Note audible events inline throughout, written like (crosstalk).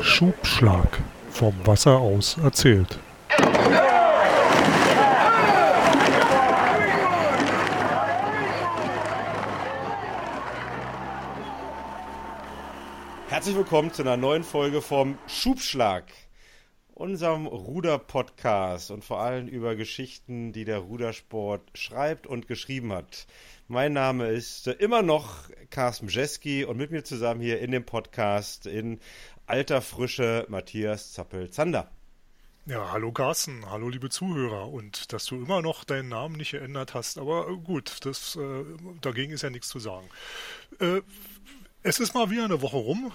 Schubschlag. Vom Wasser aus erzählt. Herzlich willkommen zu einer neuen Folge vom Schubschlag, unserem Ruder-Podcast und vor allem über Geschichten, die der Rudersport schreibt und geschrieben hat. Mein Name ist immer noch Carsten Jeski und mit mir zusammen hier in dem Podcast in alter Frische Matthias Zappel-Zander. Ja, hallo Carsten, hallo liebe Zuhörer und dass du immer noch deinen Namen nicht geändert hast, aber gut, das, äh, dagegen ist ja nichts zu sagen. Äh, es ist mal wieder eine Woche rum.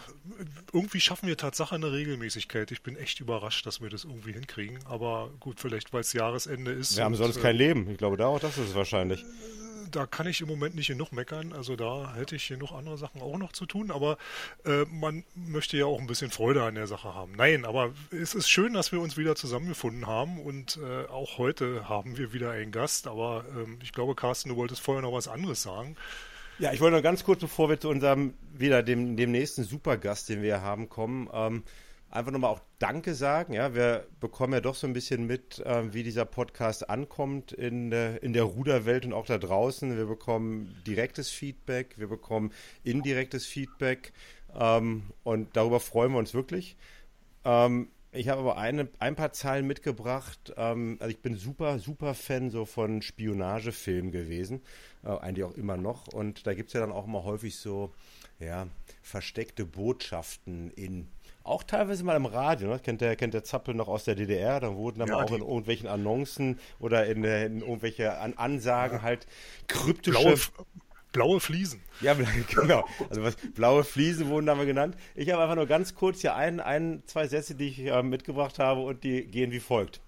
Irgendwie schaffen wir Tatsache eine Regelmäßigkeit. Ich bin echt überrascht, dass wir das irgendwie hinkriegen. Aber gut, vielleicht weil es Jahresende ist. Wir haben sonst äh, kein Leben. Ich glaube, da auch das ist es wahrscheinlich da kann ich im Moment nicht genug meckern. Also da hätte ich genug andere Sachen auch noch zu tun, aber äh, man möchte ja auch ein bisschen Freude an der Sache haben. Nein, aber es ist schön, dass wir uns wieder zusammengefunden haben und äh, auch heute haben wir wieder einen Gast, aber ähm, ich glaube, Carsten, du wolltest vorher noch was anderes sagen. Ja, ich wollte noch ganz kurz, bevor wir zu unserem wieder dem, dem nächsten Supergast, den wir haben, kommen, ähm, einfach nochmal auch Danke sagen. Ja, wir bekommen ja doch so ein bisschen mit, äh, wie dieser Podcast ankommt in, äh, in der Ruderwelt und auch da draußen. Wir bekommen direktes Feedback, wir bekommen indirektes Feedback ähm, und darüber freuen wir uns wirklich. Ähm, ich habe aber eine, ein paar Zahlen mitgebracht. Ähm, also ich bin super, super Fan so von Spionagefilmen gewesen. Äh, eigentlich auch immer noch. Und da gibt es ja dann auch immer häufig so, ja, versteckte Botschaften in auch teilweise mal im Radio, ne? kennt, der, kennt der Zappel noch aus der DDR, da wurden dann ja, auch in irgendwelchen Annoncen oder in, in irgendwelche An Ansagen ja. halt kryptische... Blaue, blaue Fliesen. Ja, (laughs) genau. Also was, blaue Fliesen wurden da mal genannt. Ich habe einfach nur ganz kurz hier ein, ein zwei Sätze, die ich äh, mitgebracht habe und die gehen wie folgt.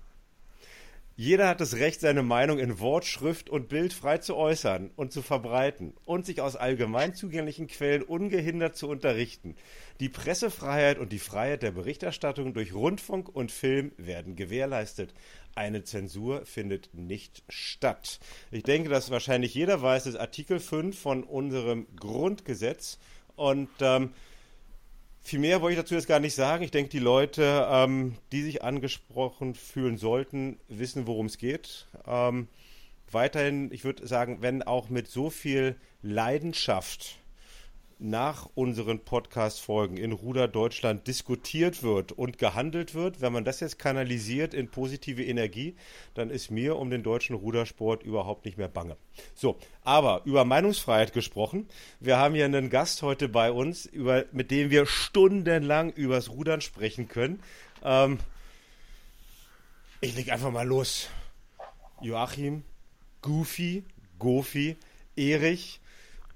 Jeder hat das Recht, seine Meinung in Wort, Schrift und Bild frei zu äußern und zu verbreiten und sich aus allgemein zugänglichen Quellen ungehindert zu unterrichten. Die Pressefreiheit und die Freiheit der Berichterstattung durch Rundfunk und Film werden gewährleistet. Eine Zensur findet nicht statt. Ich denke, dass wahrscheinlich jeder weiß, das Artikel 5 von unserem Grundgesetz und ähm, viel mehr wollte ich dazu jetzt gar nicht sagen. Ich denke, die Leute, ähm, die sich angesprochen fühlen sollten, wissen, worum es geht. Ähm, weiterhin, ich würde sagen, wenn auch mit so viel Leidenschaft nach unseren Podcast-Folgen in Ruder Deutschland diskutiert wird und gehandelt wird, wenn man das jetzt kanalisiert in positive Energie, dann ist mir um den deutschen Rudersport überhaupt nicht mehr bange. So, aber über Meinungsfreiheit gesprochen. Wir haben hier einen Gast heute bei uns, über, mit dem wir stundenlang übers Rudern sprechen können. Ähm, ich leg einfach mal los. Joachim, Goofy, Gofi, Erich,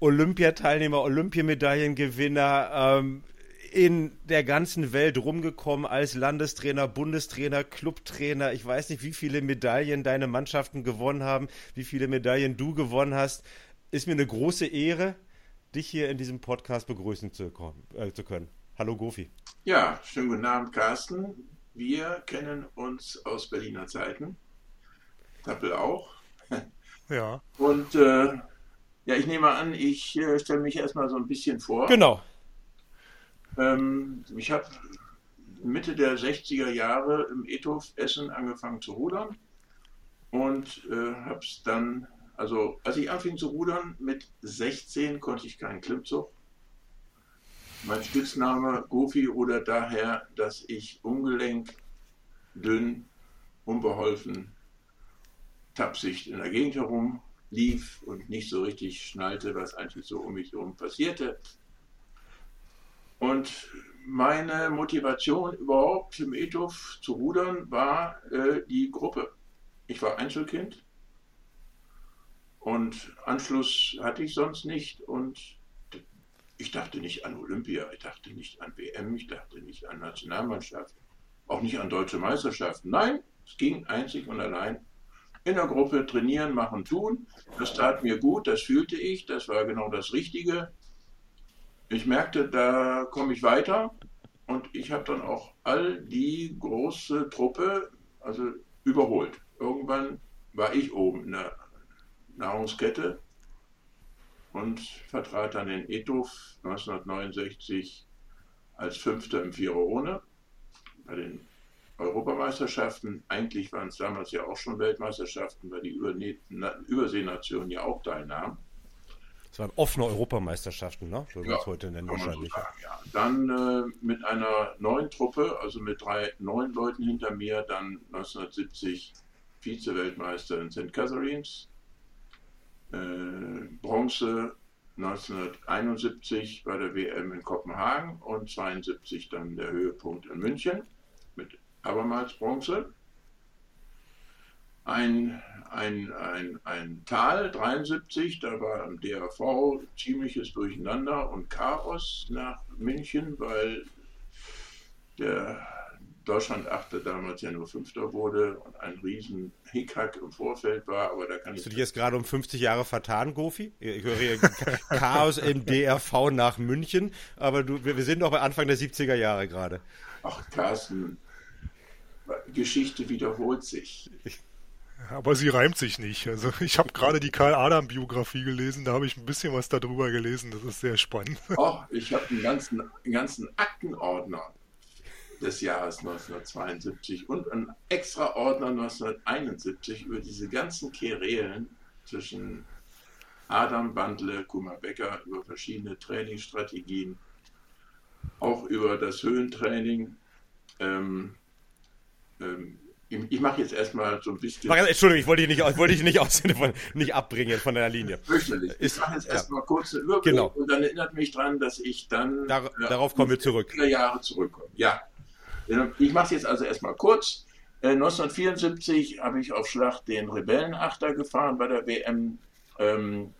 Olympiateilnehmer, Olympiamedaillengewinner ähm, in der ganzen Welt rumgekommen als Landestrainer, Bundestrainer, Clubtrainer. Ich weiß nicht, wie viele Medaillen deine Mannschaften gewonnen haben, wie viele Medaillen du gewonnen hast. Ist mir eine große Ehre, dich hier in diesem Podcast begrüßen zu, äh, zu können. Hallo Gofi. Ja, schönen guten Abend, Carsten. Wir kennen uns aus Berliner Zeiten. Tappel auch. Ja. Und äh, ja, ich nehme an, ich äh, stelle mich erstmal so ein bisschen vor. Genau. Ähm, ich habe Mitte der 60er Jahre im Ethof Essen angefangen zu rudern und äh, habe es dann, also als ich anfing zu rudern, mit 16 konnte ich keinen Klimmzug. Mein Spitzname Gofi oder daher, dass ich ungelenk, dünn, unbeholfen, tapsig in der Gegend herum lief und nicht so richtig schnallte, was eigentlich so um mich herum passierte. Und meine Motivation überhaupt im Ethos zu rudern war äh, die Gruppe. Ich war Einzelkind und Anschluss hatte ich sonst nicht und ich dachte nicht an Olympia, ich dachte nicht an WM, ich dachte nicht an Nationalmannschaft, auch nicht an deutsche Meisterschaften. Nein, es ging einzig und allein in der Gruppe trainieren, machen, tun. Das tat mir gut, das fühlte ich, das war genau das Richtige. Ich merkte, da komme ich weiter und ich habe dann auch all die große Truppe also überholt. Irgendwann war ich oben in der Nahrungskette und vertrat dann den Ethos 1969 als Fünfter im Vierer ohne. Bei den Europameisterschaften, eigentlich waren es damals ja auch schon Weltmeisterschaften, weil die Überseenationen ja auch teilnahmen. Das waren offene Europameisterschaften, ne? So ja, heute nennen wahrscheinlich. So sagen, ja. Dann äh, mit einer neuen Truppe, also mit drei neuen Leuten hinter mir, dann 1970 Vize-Weltmeister in St. Catharines, äh, Bronze 1971 bei der WM in Kopenhagen und 72 dann der Höhepunkt in München abermals Bronze. Ein, ein, ein, ein Tal 73, da war im DRV ziemliches Durcheinander und Chaos nach München, weil der Deutschland achte damals ja nur Fünfter wurde und ein riesen Hickhack im Vorfeld war, aber da kann Hast ich... du dich jetzt gerade um 50 Jahre vertan, Gofi? Ich höre hier (laughs) Chaos im DRV nach München, aber du, wir sind noch bei Anfang der 70er Jahre gerade. Ach, Carsten, Geschichte wiederholt sich. Aber sie reimt sich nicht. Also (laughs) ich habe gerade die Karl-Adam-Biografie gelesen, da habe ich ein bisschen was darüber gelesen, das ist sehr spannend. (laughs) Oh, ich habe einen ganzen, einen ganzen Aktenordner des Jahres 1972 und einen extra Ordner 1971 über diese ganzen Querelen zwischen Adam Bandle, Kuma Becker, über verschiedene Trainingsstrategien, auch über das Höhentraining. Ähm, ähm, ich mache jetzt erstmal so ein bisschen. Entschuldigung, ich wollte dich nicht, wollte dich nicht, aus, (laughs) nicht abbringen von deiner Linie. Fürchterlich. Ich mache jetzt ja. erstmal kurz einen Überblick genau. und dann erinnert mich daran, dass ich dann. Dar äh, darauf kommen wir zurück. Jahre zurückkomme. Ja. Ich mache es jetzt also erstmal kurz. 1974 äh, habe ich auf Schlacht den Rebellenachter gefahren bei der WM, ähm,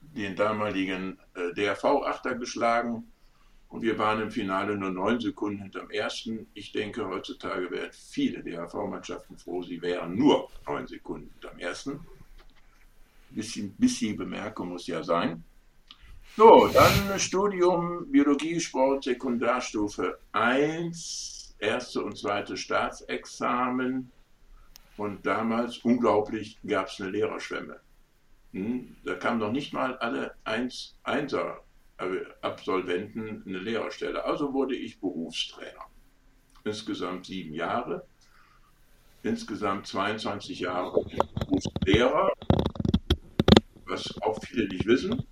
den damaligen äh, DRV-Achter geschlagen. Und wir waren im Finale nur neun Sekunden hinterm ersten. Ich denke, heutzutage wären viele DHV-Mannschaften froh, sie wären nur neun Sekunden hinterm ersten. Bisschen, bisschen Bemerkung muss ja sein. So, dann Studium Biologie, Sport, Sekundarstufe 1, erste und zweite Staatsexamen. Und damals, unglaublich, gab es eine Lehrerschwemme. Hm? Da kamen noch nicht mal alle Eins, Einser Absolventen eine Lehrerstelle. Also wurde ich Berufstrainer. Insgesamt sieben Jahre. Insgesamt 22 Jahre Berufslehrer, was auch viele nicht wissen.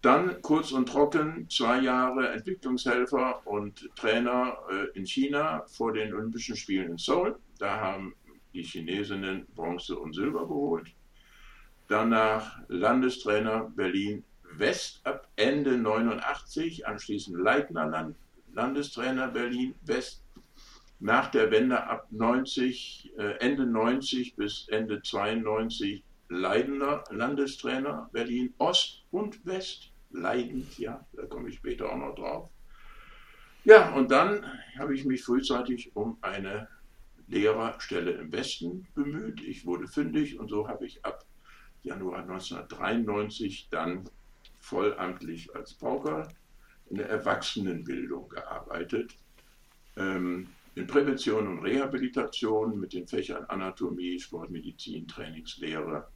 Dann kurz und trocken zwei Jahre Entwicklungshelfer und Trainer äh, in China vor den Olympischen Spielen in Seoul. Da haben die Chinesinnen Bronze und Silber geholt. Danach Landestrainer Berlin West ab Ende 89, anschließend Leitner Land, Landestrainer Berlin West. Nach der Wende ab 90, äh, Ende 90 bis Ende 92 Leidender Landestrainer Berlin Ost und West. Leidend, ja, da komme ich später auch noch drauf. Ja, und dann habe ich mich frühzeitig um eine Lehrerstelle im Westen bemüht. Ich wurde fündig und so habe ich ab Januar 1993 dann vollamtlich als Pauker in der Erwachsenenbildung gearbeitet, ähm, in Prävention und Rehabilitation mit den Fächern Anatomie, Sportmedizin, Trainingslehre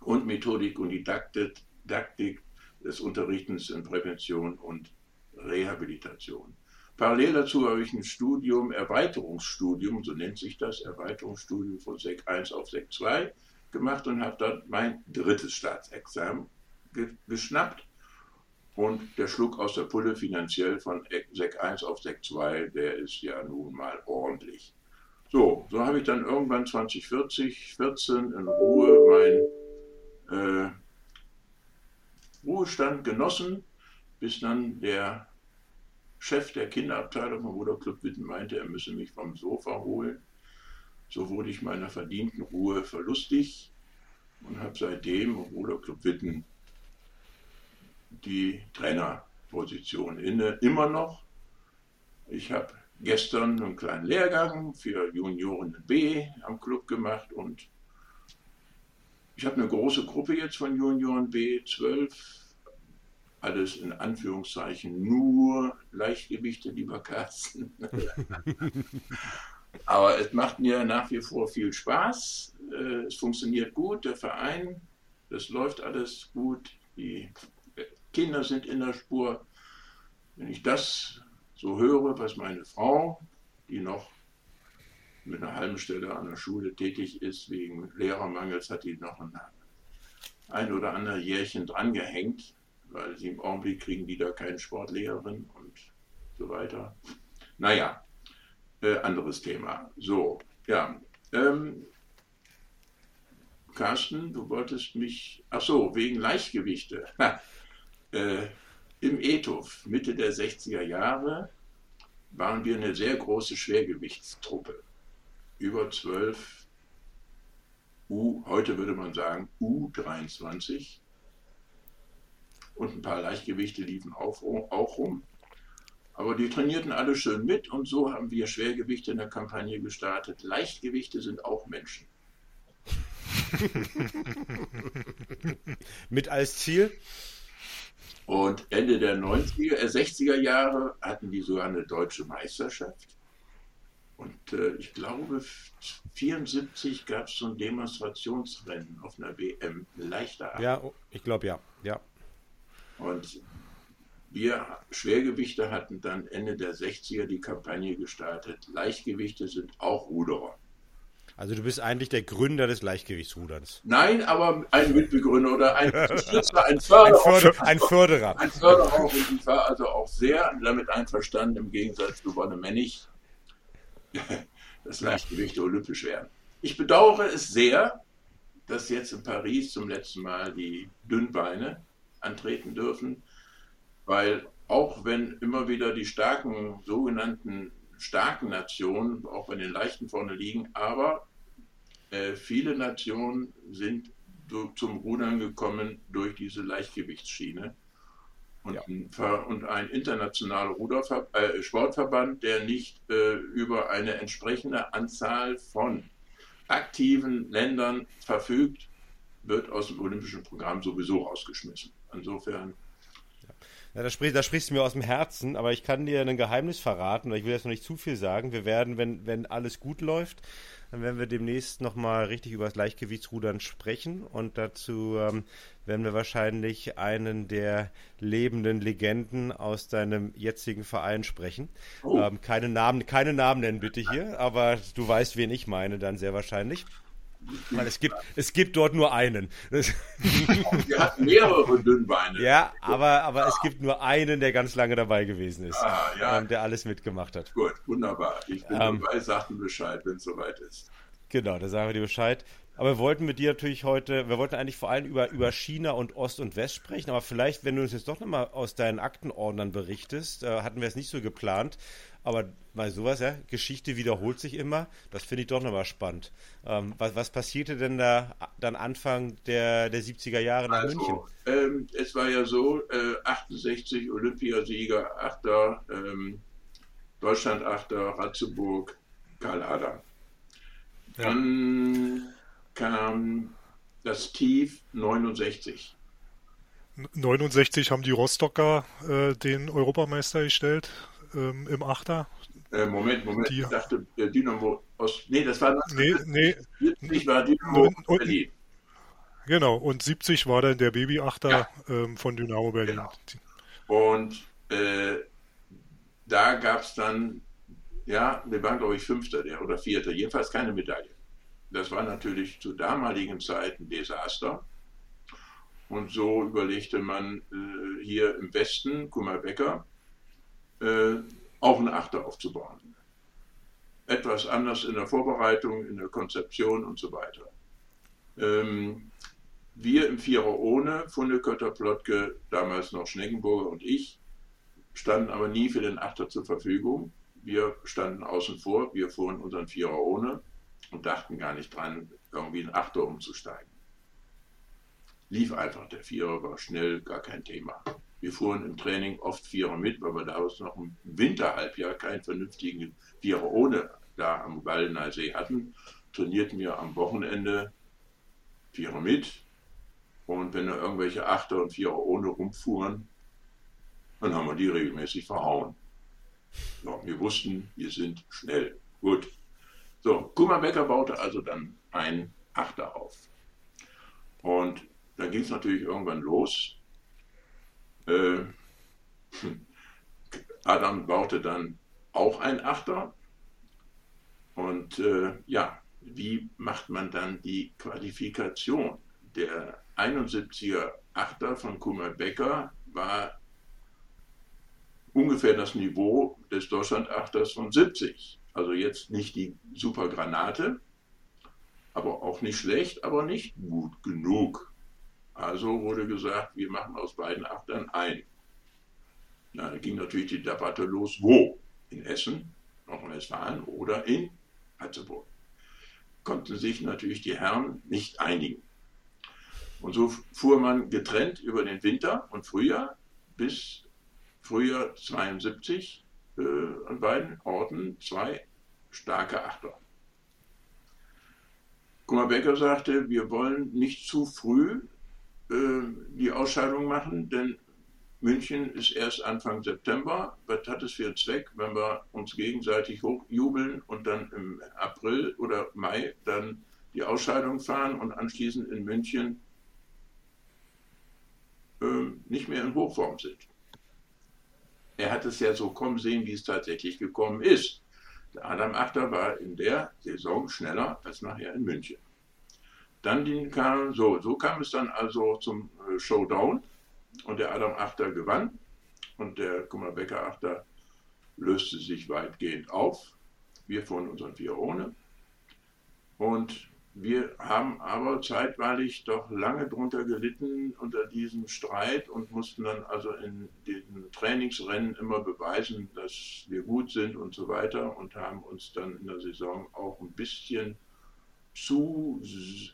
und Methodik und Didaktik, des Unterrichtens in Prävention und Rehabilitation. Parallel dazu habe ich ein Studium, Erweiterungsstudium, so nennt sich das, Erweiterungsstudium von Sek 1 auf Sek 2 gemacht und habe dort mein drittes Staatsexamen geschnappt. Und der Schluck aus der Pulle finanziell von Sek 1 auf Sek 2, der ist ja nun mal ordentlich. So, so habe ich dann irgendwann 2040, 14 in Ruhe mein äh, Ruhestand genossen, bis dann der Chef der Kinderabteilung vom Ruderclub Witten meinte, er müsse mich vom Sofa holen. So wurde ich meiner verdienten Ruhe verlustig und habe seitdem im Ruderclub Witten die Trainerposition inne, immer noch. Ich habe gestern einen kleinen Lehrgang für Junioren B am Club gemacht und ich habe eine große Gruppe jetzt von Junioren B, 12, alles in Anführungszeichen nur Leichtgewichte, lieber Carsten. (laughs) Aber es macht mir nach wie vor viel Spaß. Äh, es funktioniert gut, der Verein, das läuft alles gut. Die Kinder sind in der Spur. Wenn ich das so höre, was meine Frau, die noch mit einer halben Stelle an der Schule tätig ist, wegen Lehrermangels hat die noch ein, ein oder andere Jährchen drangehängt, weil sie im Augenblick kriegen die da keine Sportlehrerin und so weiter. Naja, äh, anderes Thema. So, ja. Ähm, Carsten, du wolltest mich, ach so, wegen Leichtgewichte. Äh, Im Ethos, Mitte der 60er Jahre, waren wir eine sehr große Schwergewichtstruppe. Über 12 U, heute würde man sagen U23. Und ein paar Leichtgewichte liefen auch, auch rum. Aber die trainierten alle schön mit und so haben wir Schwergewichte in der Kampagne gestartet. Leichtgewichte sind auch Menschen. (laughs) mit als Ziel? Und Ende der 90er, äh 60er Jahre hatten die sogar eine deutsche Meisterschaft. Und äh, ich glaube, 1974 gab es so ein Demonstrationsrennen auf einer WM, leichter Art. Ja, ich glaube ja. ja. Und wir Schwergewichte hatten dann Ende der 60er die Kampagne gestartet. Leichtgewichte sind auch Ruderer. Also du bist eigentlich der Gründer des Leichtgewichtsruderns. Nein, aber ein Mitbegründer oder ein (laughs) Unterstützer, ein Förderer. Ein, Förder, ein Förderer. Ein Förderer und ich war also auch sehr damit einverstanden, im Gegensatz zu Bonne Mennig, (laughs) dass Leichtgewichte olympisch werden. Ich bedauere es sehr, dass jetzt in Paris zum letzten Mal die Dünnbeine antreten dürfen, weil auch wenn immer wieder die starken, sogenannten starken Nationen auch bei den Leichten vorne liegen, aber äh, viele Nationen sind zum Rudern gekommen durch diese Leichtgewichtsschiene. Und, ja. ein, und ein internationaler Ruderver äh, Sportverband, der nicht äh, über eine entsprechende Anzahl von aktiven Ländern verfügt, wird aus dem olympischen Programm sowieso rausgeschmissen. Insofern ja, da, sprich, da sprichst du mir aus dem Herzen, aber ich kann dir ein Geheimnis verraten, ich will jetzt noch nicht zu viel sagen. Wir werden, wenn, wenn alles gut läuft, dann werden wir demnächst nochmal richtig über das Leichtgewichtsrudern sprechen und dazu ähm, werden wir wahrscheinlich einen der lebenden Legenden aus deinem jetzigen Verein sprechen. Oh. Ähm, keine, Namen, keine Namen nennen bitte hier, aber du weißt, wen ich meine dann sehr wahrscheinlich. Weil es gibt, es gibt dort nur einen. (laughs) Wir hatten mehrere Dünnbeine. Ja, aber, aber es gibt nur einen, der ganz lange dabei gewesen ist. Ah, ja. ähm, der alles mitgemacht hat. Gut, wunderbar. Ich bin ähm, dabei, sagten Bescheid, wenn es soweit ist. Genau, da sagen wir dir Bescheid. Aber wir wollten mit dir natürlich heute, wir wollten eigentlich vor allem über, über China und Ost und West sprechen, aber vielleicht, wenn du uns jetzt doch nochmal aus deinen Aktenordnern berichtest, äh, hatten wir es nicht so geplant, aber mal sowas, ja, Geschichte wiederholt sich immer. Das finde ich doch nochmal spannend. Ähm, was, was passierte denn da dann Anfang der, der 70er Jahre nach also, München? Ähm, es war ja so, äh, 68 Olympiasieger, Achter, ähm, Deutschland Achter, Ratzeburg, Karl Adam. Ja. Dann kam das Tief 69. 69 haben die Rostocker äh, den Europameister gestellt ähm, im Achter. Äh, Moment, Moment, die, ich dachte äh, Dynamo aus. Nee, das war. Nee, nee. 70 war Dynamo und, Berlin. Genau, und 70 war dann der Babyachter ja. ähm, von Dynamo Berlin. Genau. Und äh, da gab es dann, ja, wir waren glaube ich Fünfter der, oder Vierter, jedenfalls keine Medaille. Das war natürlich zu damaligen Zeiten Desaster. Und so überlegte man äh, hier im Westen, Kummerbecker, äh, auch einen Achter aufzubauen. Etwas anders in der Vorbereitung, in der Konzeption und so weiter. Ähm, wir im Vierer ohne, Fundekötter, Plotke, damals noch Schneckenburger und ich, standen aber nie für den Achter zur Verfügung. Wir standen außen vor, wir fuhren unseren Vierer ohne und dachten gar nicht dran, irgendwie einen Achter umzusteigen. Lief einfach, der Vierer war schnell, gar kein Thema. Wir fuhren im Training oft Vierer mit, weil wir damals noch im Winterhalbjahr keinen vernünftigen Vierer ohne da am Waldener See hatten. Trainierten wir am Wochenende Vierer mit. Und wenn da irgendwelche Achter und Vierer ohne rumfuhren, dann haben wir die regelmäßig verhauen. Ja, wir wussten, wir sind schnell. Gut. So, Kummerbecker baute also dann ein Achter auf. Und dann ging es natürlich irgendwann los. Äh, Adam baute dann auch ein Achter. Und äh, ja, wie macht man dann die Qualifikation? Der 71er Achter von Kummer Becker war ungefähr das Niveau des Deutschland-Achters von 70. Also jetzt nicht die super Granate, aber auch nicht schlecht, aber nicht gut genug. Also wurde gesagt, wir machen aus beiden Achtern ein. Na, da ging natürlich die Debatte los, wo? In Essen, Nordrhein-Westfalen oder in Hatzeburg. Konnten sich natürlich die Herren nicht einigen. Und so fuhr man getrennt über den Winter und Frühjahr bis Frühjahr 72 äh, an beiden Orten zwei starke Achter. Kummer Becker sagte, wir wollen nicht zu früh äh, die Ausscheidung machen, denn München ist erst Anfang September. Was hat es für einen Zweck, wenn wir uns gegenseitig hochjubeln und dann im April oder Mai dann die Ausscheidung fahren und anschließend in München äh, nicht mehr in Hochform sind? Er hat es ja so kommen sehen, wie es tatsächlich gekommen ist. Der Adam Achter war in der Saison schneller als nachher in München. Dann kam, so, so kam es dann also zum äh, Showdown und der Adam Achter gewann und der Kummerbecker Achter löste sich weitgehend auf. Wir von unseren vier ohne. Und wir haben aber zeitweilig doch lange drunter gelitten unter diesem Streit und mussten dann also in den Trainingsrennen immer beweisen, dass wir gut sind und so weiter und haben uns dann in der Saison auch ein bisschen zu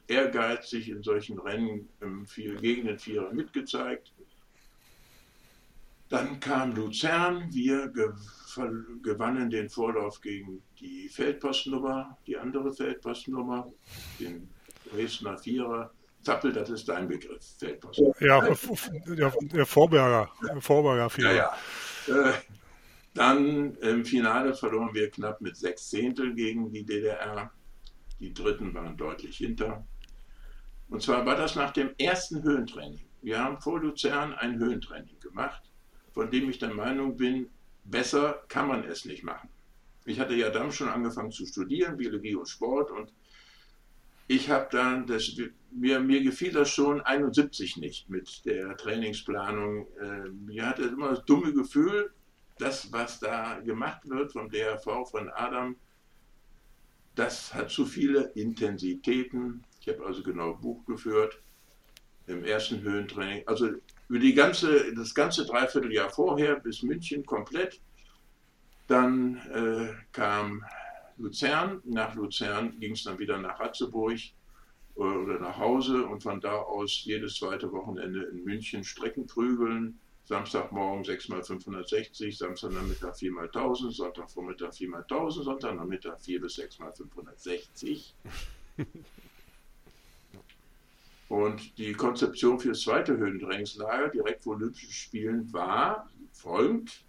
ehrgeizig in solchen Rennen im Vier, gegen den Vierer mitgezeigt. Dann kam Luzern, wir gewannen den Vorlauf gegen die Feldpostnummer, die andere Feldpostnummer, den Dresdner Vierer. Zappel, das ist dein Begriff, Feldpost. Ja, der, der Vorberger, Vorberger Vierer. Ja, ja. Äh, dann im Finale verloren wir knapp mit sechs Zehntel gegen die DDR. Die Dritten waren deutlich hinter. Und zwar war das nach dem ersten Höhentraining. Wir haben vor Luzern ein Höhentraining gemacht von dem ich der Meinung bin, besser kann man es nicht machen. Ich hatte ja dann schon angefangen zu studieren, Biologie und Sport und ich habe dann, das, mir, mir gefiel das schon 71 nicht mit der Trainingsplanung. Äh, mir hatte immer das dumme Gefühl, das, was da gemacht wird vom DRV, von Adam, das hat zu viele Intensitäten. Ich habe also genau Buch geführt im ersten Höhentraining. Also über die ganze, das ganze Dreivierteljahr vorher bis München komplett. Dann äh, kam Luzern. Nach Luzern ging es dann wieder nach Ratzeburg äh, oder nach Hause und von da aus jedes zweite Wochenende in München Strecken prügeln. Samstagmorgen 6x560, Samstagnachmittag 4x1000, Sonntagvormittag 4x1000, Sonntagnachmittag 4 bis 6x560. (laughs) Und die Konzeption für das zweite Höhentrainingslager direkt vor Olympischen Spielen war folgend.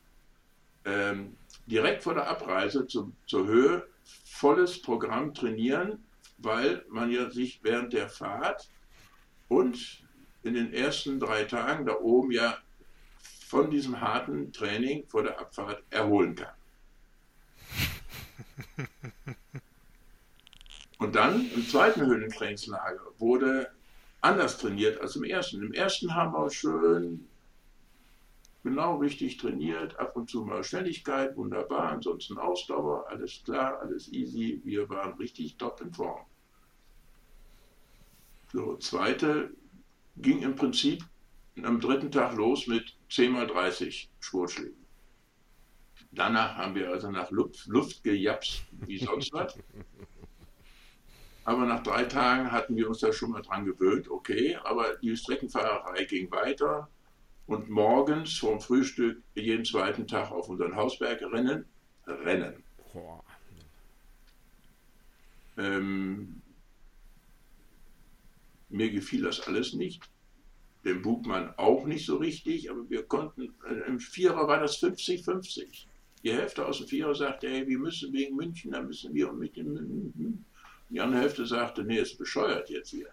Ähm, direkt vor der Abreise zu, zur Höhe volles Programm trainieren, weil man ja sich während der Fahrt und in den ersten drei Tagen da oben ja von diesem harten Training vor der Abfahrt erholen kann. (laughs) Und dann im zweiten Höhentrainingslager wurde anders trainiert als im ersten. Im ersten haben wir schön genau richtig trainiert, ab und zu mal Schnelligkeit, wunderbar, ansonsten Ausdauer, alles klar, alles easy, wir waren richtig top in Form. So, zweite ging im Prinzip am dritten Tag los mit 10 mal 30 Sportschlägen. Danach haben wir also nach Luft, Luft gejapst wie sonst (laughs) was. Aber nach drei Tagen hatten wir uns da schon mal dran gewöhnt, okay, aber die Streckenfahrerei ging weiter und morgens vorm Frühstück jeden zweiten Tag auf unseren Hausberg rennen. Rennen. Ähm, mir gefiel das alles nicht. Dem Bugmann auch nicht so richtig, aber wir konnten, äh, im Vierer war das 50-50. Die Hälfte aus dem Vierer sagte, hey, wir müssen wegen München, da müssen wir mit dem die andere Hälfte sagte, nee, ist bescheuert jetzt hier.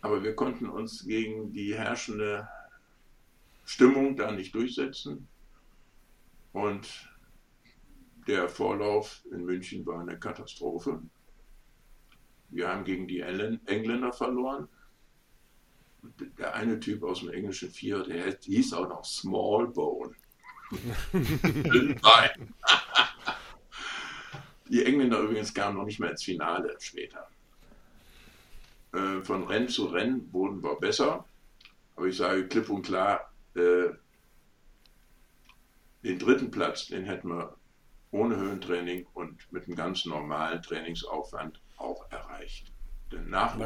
Aber wir konnten uns gegen die herrschende Stimmung da nicht durchsetzen. Und der Vorlauf in München war eine Katastrophe. Wir haben gegen die Engländer verloren. Der eine Typ aus dem englischen Vier, der hieß auch noch Smallbone. die Engländer übrigens kamen noch nicht mehr ins Finale später. Äh, von Rennen zu Rennen wurden wir besser. Aber ich sage klipp und klar, äh, den dritten Platz, den hätten wir ohne Höhentraining und mit einem ganz normalen Trainingsaufwand auch erreicht. Denn nach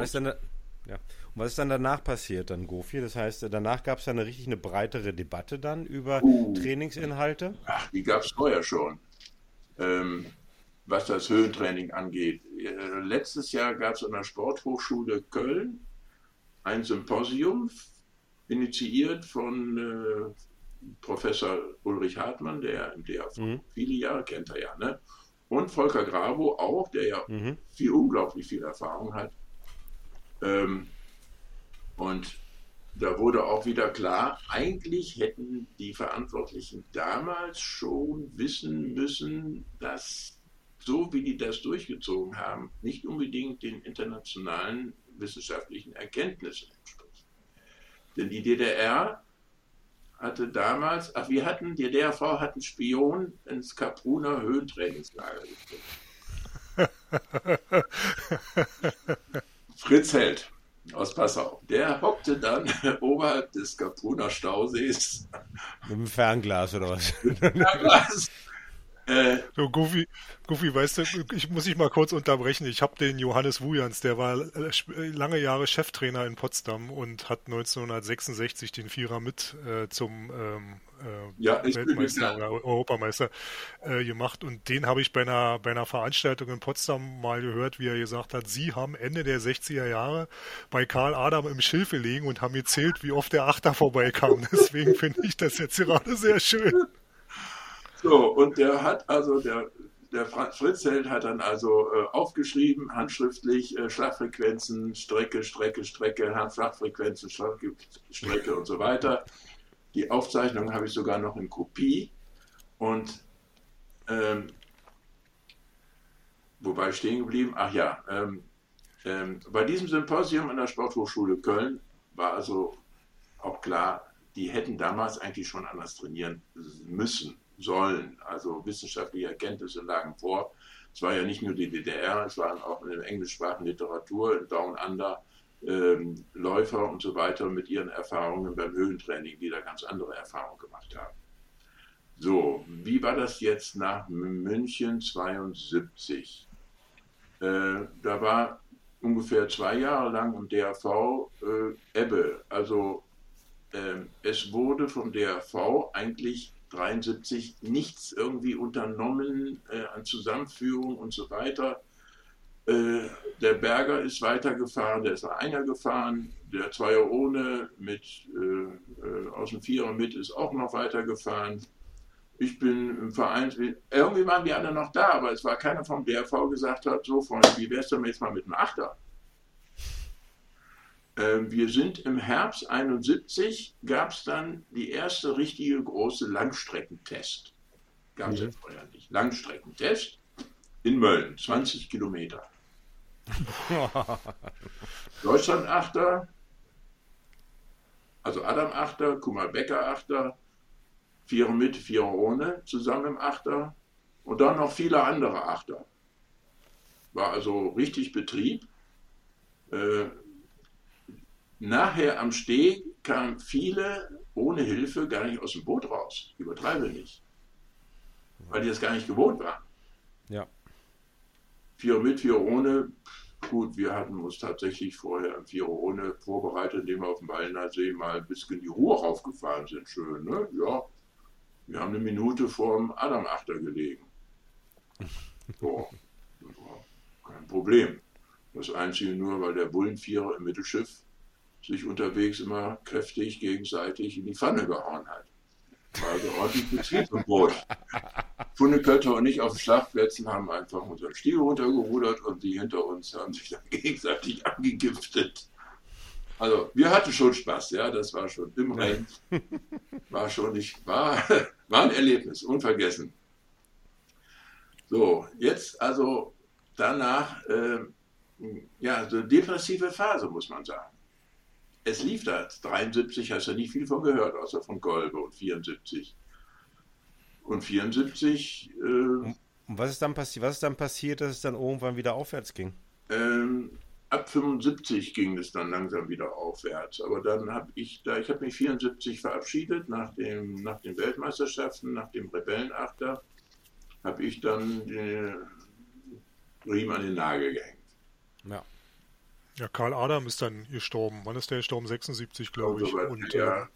was, ist dann, ja. was ist dann danach passiert, dann Gofi? Das heißt, danach gab es dann eine richtig eine breitere Debatte dann über uh, Trainingsinhalte? Ach, die gab es vorher schon. Ähm, was das Höhentraining angeht. Äh, letztes Jahr gab es an der Sporthochschule Köln ein Symposium, initiiert von äh, Professor Ulrich Hartmann, der im DAV mhm. viele Jahre kennt er ja, ne? Und Volker Grabo auch, der ja mhm. viel, unglaublich viel Erfahrung hat. Ähm, und da wurde auch wieder klar, eigentlich hätten die Verantwortlichen damals schon wissen müssen, dass so wie die das durchgezogen haben, nicht unbedingt den internationalen wissenschaftlichen Erkenntnissen entspricht. Denn die DDR hatte damals, ach, wir hatten, die DRV hat einen Spion ins Kapruner Höhentrainingslager gekriegt. (laughs) Fritz Held aus Passau. Der hockte dann (laughs) oberhalb des Kapruner Stausees. Mit dem Fernglas oder was? Mit dem Fernglas äh, so, Goofy, Goofy, weißt du, ich muss dich mal kurz unterbrechen. Ich habe den Johannes Wujans, der war äh, lange Jahre Cheftrainer in Potsdam und hat 1966 den Vierer mit äh, zum ähm, äh, ja, Weltmeister oder Europameister äh, gemacht. Und den habe ich bei einer, bei einer Veranstaltung in Potsdam mal gehört, wie er gesagt hat, Sie haben Ende der 60er Jahre bei Karl Adam im Schilf gelegen und haben gezählt, wie oft der Achter vorbeikam. (laughs) Deswegen finde ich das jetzt gerade sehr schön. So, und der hat also, der, der Fritz Held hat dann also äh, aufgeschrieben, handschriftlich, äh, Schlagfrequenzen, Strecke, Strecke, Strecke, Schlagfrequenzen, Strecke, Strecke und so weiter. Die Aufzeichnung habe ich sogar noch in Kopie. Und ähm, wobei stehen geblieben? Ach ja, ähm, ähm, bei diesem Symposium an der Sporthochschule Köln war also auch klar, die hätten damals eigentlich schon anders trainieren müssen sollen. Also wissenschaftliche Erkenntnisse lagen vor. Es war ja nicht nur die DDR, es waren auch in der englischsprachigen Literatur, in Down Under, ähm, Läufer und so weiter mit ihren Erfahrungen beim Höhentraining, die da ganz andere Erfahrungen gemacht haben. So, wie war das jetzt nach München 72? Äh, da war ungefähr zwei Jahre lang im DRV äh, Ebbe. Also äh, es wurde vom DRV eigentlich 73 nichts irgendwie unternommen äh, an Zusammenführung und so weiter. Äh, der Berger ist weitergefahren, der ist einer gefahren, der Zweier ohne mit äh, äh, aus dem Vierer mit ist auch noch weitergefahren. Ich bin im Verein, irgendwie waren die alle noch da, aber es war keiner vom DRV gesagt hat, so Freunde, wie wär's denn jetzt mal mit dem Achter? Ähm, wir sind im Herbst 71, gab es dann die erste richtige große Langstreckentest. Gab es ja vorher nicht. Langstreckentest in Mölln, 20 Kilometer. (laughs) Deutschland Achter, also Adam Achter, Kumal Becker Achter, Vierer mit, Vierer ohne, zusammen im Achter und dann noch viele andere Achter. War also richtig Betrieb. Äh, Nachher am Steg kamen viele ohne Hilfe gar nicht aus dem Boot raus. Übertreibe nicht. Weil die das gar nicht gewohnt waren. Ja. Vier mit, vier ohne. Gut, wir hatten uns tatsächlich vorher im Vier ohne vorbereitet, indem wir auf dem Wallner See mal ein bisschen die Ruhe raufgefahren sind. Schön, ne? Ja. Wir haben eine Minute vor dem Adam-Achter gelegen. (laughs) Boah, kein Problem. Das Einzige nur, weil der Bullenvierer im Mittelschiff sich unterwegs immer kräftig gegenseitig in die Pfanne gehauen hat. Also ordentlich Betrieb im Boot. (laughs) Funnekötter und ich auf den Schlachtplätzen haben einfach unseren Stiel runtergerudert und die hinter uns haben sich dann gegenseitig (laughs) angegiftet. Also wir hatten schon Spaß, ja, das war schon im Rennen. War schon nicht, war, (laughs) war ein Erlebnis, unvergessen. So, jetzt also danach, äh, ja, so eine depressive Phase, muss man sagen. Es lief da, 73 hast du nicht viel von gehört, außer von Kolbe und 74. Und 74. Äh, und was ist, dann was ist dann passiert, dass es dann irgendwann wieder aufwärts ging? Ähm, ab 75 ging es dann langsam wieder aufwärts. Aber dann habe ich da, ich habe mich 74 verabschiedet nach, dem, nach den Weltmeisterschaften, nach dem Rebellenachter, habe ich dann den Riemen an den Nagel gehängt. Ja. Ja, Karl Adam ist dann gestorben. Wann ist der gestorben? 76, glaube ich. Und, ja, äh,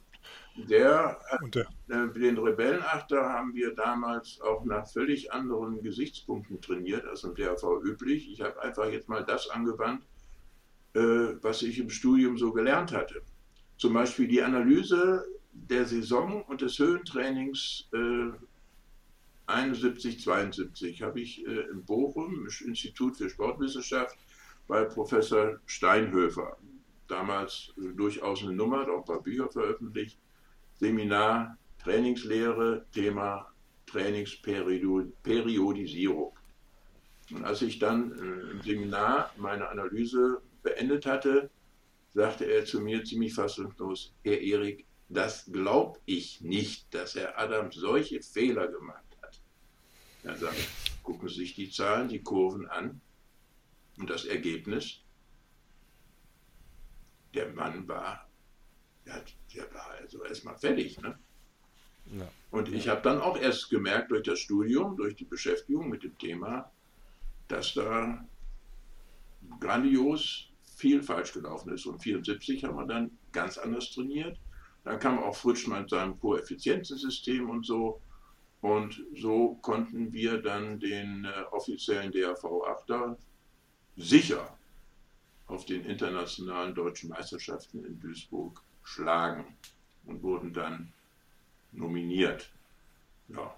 der, und der. Äh, den Rebellenachter haben wir damals auch nach völlig anderen Gesichtspunkten trainiert als im DRV üblich. Ich habe einfach jetzt mal das angewandt, äh, was ich im Studium so gelernt hatte. Zum Beispiel die Analyse der Saison und des Höhentrainings äh, 71, 72 habe ich äh, in Bochum, im Institut für Sportwissenschaft, bei Professor Steinhöfer, damals durchaus eine Nummer, hat auch ein paar Bücher veröffentlicht, Seminar Trainingslehre, Thema Trainingsperiodisierung. Und als ich dann äh, im Seminar meine Analyse beendet hatte, sagte er zu mir ziemlich fassungslos, Herr Erik, das glaube ich nicht, dass Herr Adams solche Fehler gemacht hat. Er sagt, gucken Sie sich die Zahlen, die Kurven an und das Ergebnis. Der Mann war, der, der war also erstmal fertig. Ne? Ja. Und ich habe dann auch erst gemerkt durch das Studium, durch die Beschäftigung mit dem Thema, dass da grandios viel falsch gelaufen ist. Und 74 haben wir dann ganz anders trainiert. Dann kam auch Fritsch mit seinem Koeffizienzensystem und so. Und so konnten wir dann den äh, offiziellen DAV 8er sicher auf den internationalen deutschen Meisterschaften in Duisburg schlagen und wurden dann nominiert. Ja.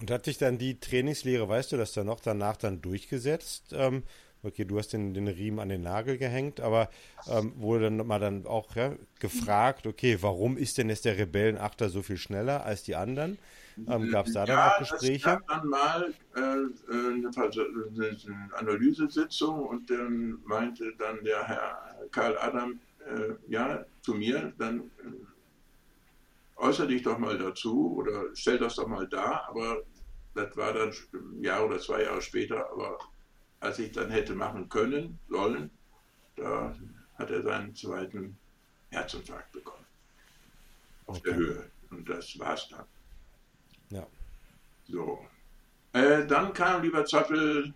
Und hat sich dann die Trainingslehre, weißt du, das dann noch danach dann durchgesetzt? Ähm, okay, du hast den, den Riemen an den Nagel gehängt, aber ähm, wurde dann mal dann auch ja, gefragt, okay, warum ist denn jetzt der Rebellenachter so viel schneller als die anderen? Ähm, gab es da dann auch Gespräche? Es gab dann mal äh, eine, eine, Analysesitzung und dann meinte dann der Herr Karl Adam, äh, ja, zu mir, dann äh, äußere dich doch mal dazu oder stell das doch mal dar, aber das war dann ein Jahr oder zwei Jahre später, aber als ich dann hätte machen können, sollen, da hat er seinen zweiten Herzinfarkt bekommen. Auf okay. der Höhe. Und das war's dann. Ja. So. Äh, dann kam, lieber Zoppel,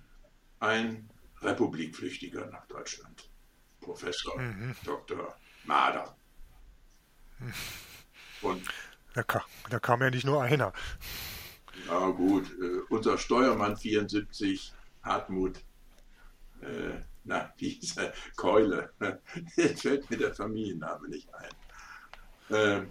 ein Republikflüchtiger nach Deutschland. Professor mhm. Dr. Mader. Und da kam, da kam ja nicht nur einer. Na gut, äh, unser Steuermann 74, Hartmut äh, na, (laughs) diese Keule, (laughs) jetzt fällt mir der Familienname nicht ein. Äh,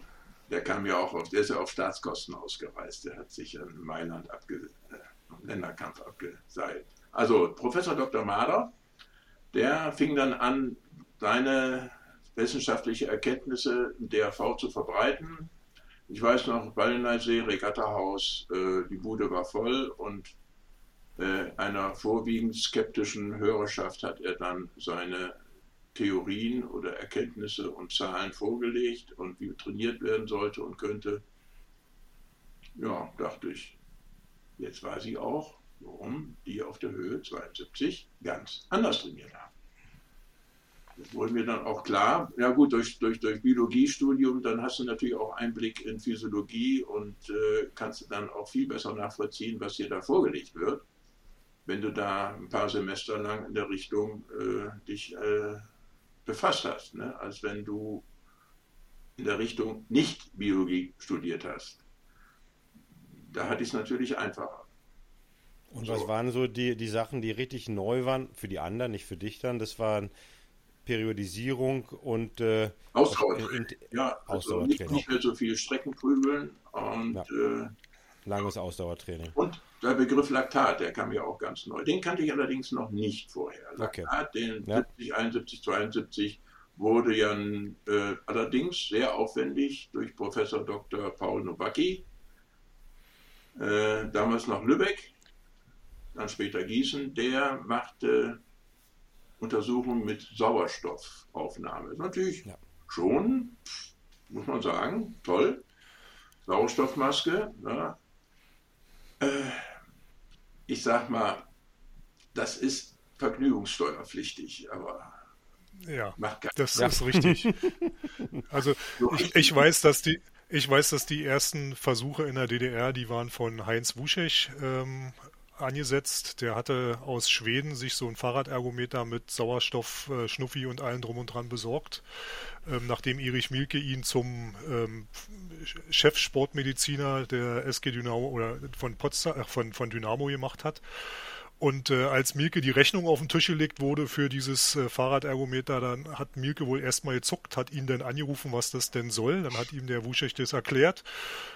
der kam ja auch auf, der ist ja auf Staatskosten ausgereist, der hat sich in Mailand abge, äh, Länderkampf abgeseilt. Also Professor Dr. Mader, der fing dann an, seine wissenschaftliche Erkenntnisse im DRV zu verbreiten. Ich weiß noch, Balleneysee, Regattahaus, äh, die Bude war voll und äh, einer vorwiegend skeptischen Hörerschaft hat er dann seine Theorien oder Erkenntnisse und Zahlen vorgelegt und wie trainiert werden sollte und könnte. Ja, dachte ich, jetzt weiß ich auch, warum die auf der Höhe 72 ganz anders trainiert haben. Das wurde mir dann auch klar. Ja gut, durch, durch, durch Biologiestudium, dann hast du natürlich auch Einblick in Physiologie und äh, kannst dann auch viel besser nachvollziehen, was dir da vorgelegt wird wenn du da ein paar Semester lang in der Richtung äh, dich äh, befasst hast, ne? als wenn du in der Richtung nicht Biologie studiert hast. Da hatte ich es natürlich einfacher. Und so. was waren so die, die Sachen, die richtig neu waren, für die anderen, nicht für dich dann? Das waren Periodisierung und äh, Ausdauertraining. Ja, also Ausdauertraining. Nicht, mehr so viel Streckenprügeln und ja. äh, langes Ausdauertraining. Und der Begriff Laktat, der kam ja auch ganz neu. Den kannte ich allerdings noch nicht vorher. Laktat, okay. den ja. 70, 71, 72 wurde ja äh, allerdings sehr aufwendig durch Professor Dr. Paul Nowacki, äh, damals noch Lübeck, dann später Gießen, der machte Untersuchungen mit Sauerstoffaufnahme. Natürlich ja. schon, muss man sagen, toll. Sauerstoffmaske. Ja. Äh, ich sag mal, das ist vergnügungssteuerpflichtig, aber ja, das ja. ist richtig. (laughs) Also ich, ich, weiß, dass die ich weiß, dass die ersten Versuche in der DDR, die waren von Heinz Wuschech ähm, angesetzt. Der hatte aus Schweden sich so ein Fahrradergometer mit Sauerstoff, äh, Schnuffi und allem drum und dran besorgt. Ähm, nachdem Erich Mielke ihn zum ähm, Chefsportmediziner der SG Dynamo oder von Potsdam, äh, von, von Dynamo gemacht hat. Und äh, als Mielke die Rechnung auf den Tisch gelegt wurde für dieses äh, Fahrradergometer, dann hat Mielke wohl erstmal gezuckt, hat ihn dann angerufen, was das denn soll. Dann hat ihm der Wuschech das erklärt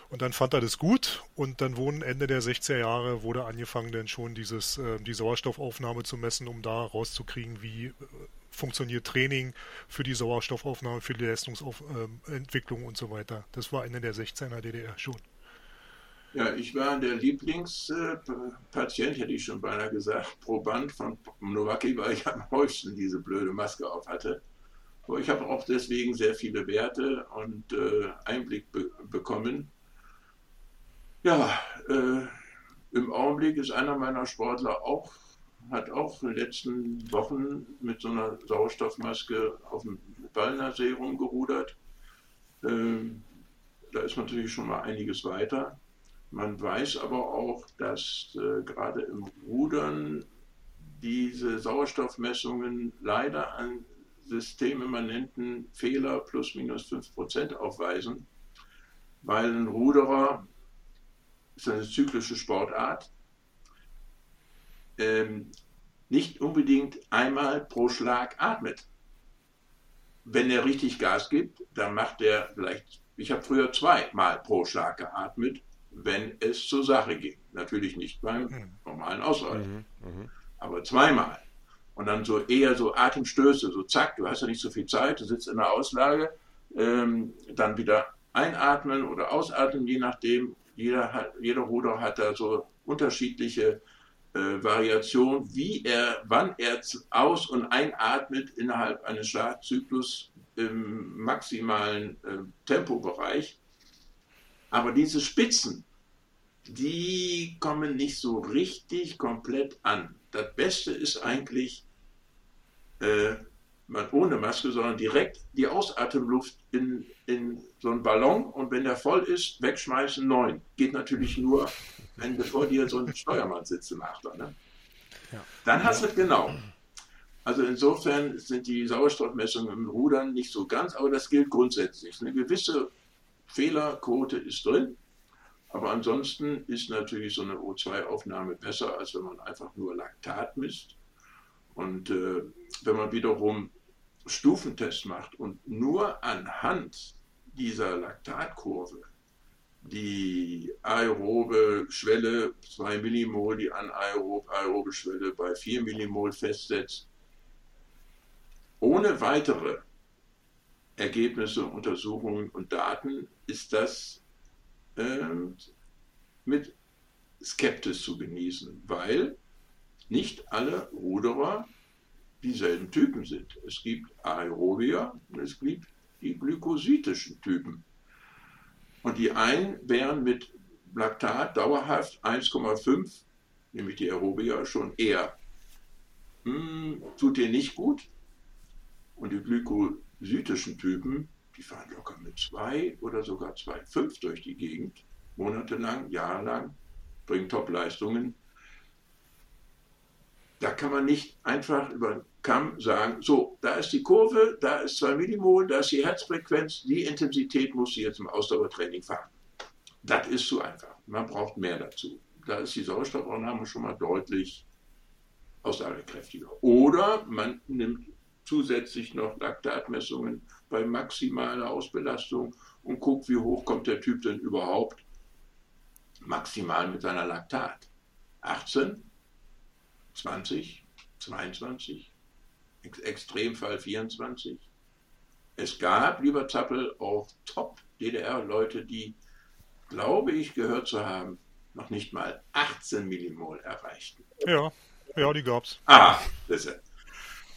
und dann fand er das gut. Und dann wurden Ende der 60er Jahre wurde angefangen, dann schon dieses, äh, die Sauerstoffaufnahme zu messen, um da rauszukriegen, wie äh, funktioniert Training für die Sauerstoffaufnahme, für die Leistungsentwicklung und so weiter. Das war Ende der 60er DDR schon. Ja, ich war der Lieblingspatient, hätte ich schon beinahe gesagt, Proband von Nowaki, weil ich am häufigsten diese blöde Maske auf hatte. Aber ich habe auch deswegen sehr viele Werte und äh, Einblick be bekommen. Ja, äh, im Augenblick ist einer meiner Sportler auch, hat auch in den letzten Wochen mit so einer Sauerstoffmaske auf dem Ballnersee rumgerudert. Äh, da ist natürlich schon mal einiges weiter. Man weiß aber auch, dass äh, gerade im Rudern diese Sauerstoffmessungen leider an systemimmanenten Fehler plus minus 5 Prozent aufweisen, weil ein Ruderer ist eine zyklische Sportart, ähm, nicht unbedingt einmal pro Schlag atmet. Wenn er richtig Gas gibt, dann macht er vielleicht, ich habe früher zweimal pro Schlag geatmet wenn es zur Sache ging. Natürlich nicht beim mhm. normalen Ausreißen, mhm. mhm. aber zweimal. Und dann so eher so Atemstöße, so zack, du hast ja nicht so viel Zeit, du sitzt in der Auslage, ähm, dann wieder einatmen oder ausatmen, je nachdem. Jeder, hat, jeder Ruder hat da so unterschiedliche äh, Variationen, wie er, wann er aus- und einatmet innerhalb eines Schlagzyklus im maximalen äh, Tempobereich. Aber diese Spitzen, die kommen nicht so richtig komplett an. Das Beste ist eigentlich, äh, man ohne Maske, sondern direkt die Ausatemluft in, in so einen Ballon und wenn der voll ist, wegschmeißen, neun. Geht natürlich nur, wenn bevor dir so ein Steuermann sitzt im Achter. Ne? Ja. Dann hast du es genau. Also insofern sind die Sauerstoffmessungen im Rudern nicht so ganz, aber das gilt grundsätzlich. Eine gewisse Fehlerquote ist drin. Aber ansonsten ist natürlich so eine O2-Aufnahme besser, als wenn man einfach nur Laktat misst. Und äh, wenn man wiederum Stufentest macht und nur anhand dieser Laktatkurve die aerobe Schwelle 2 Millimol, die anaerob aerobe Schwelle bei 4 Millimol festsetzt, ohne weitere Ergebnisse, Untersuchungen und Daten ist das äh, mit Skeptis zu genießen, weil nicht alle Ruderer dieselben Typen sind. Es gibt Aerobier und es gibt die glykosytischen Typen. Und die einen wären mit Laktat dauerhaft 1,5, nämlich die Aerobier, schon eher, hm, tut dir nicht gut. Und die Glykosytischen südischen Typen, die fahren locker mit zwei oder sogar 2,5 durch die Gegend, monatelang, jahrelang, bringen Top-Leistungen. Da kann man nicht einfach über den Kamm sagen, so, da ist die Kurve, da ist 2 Millimol, da ist die Herzfrequenz, die Intensität muss sie jetzt im Ausdauertraining fahren. Das ist zu einfach. Man braucht mehr dazu. Da ist die Sauerstoffaufnahme schon mal deutlich aussagekräftiger. Oder man nimmt zusätzlich noch Laktatmessungen bei maximaler Ausbelastung und guckt, wie hoch kommt der Typ denn überhaupt maximal mit seiner Laktat. 18, 20, 22, Extremfall 24. es gab, lieber Zappel, auch Top-DDR-Leute, die, glaube ich, gehört zu haben, noch nicht mal 18 Millimol erreichten. Ja, ja, die gab's. Ah, das ist,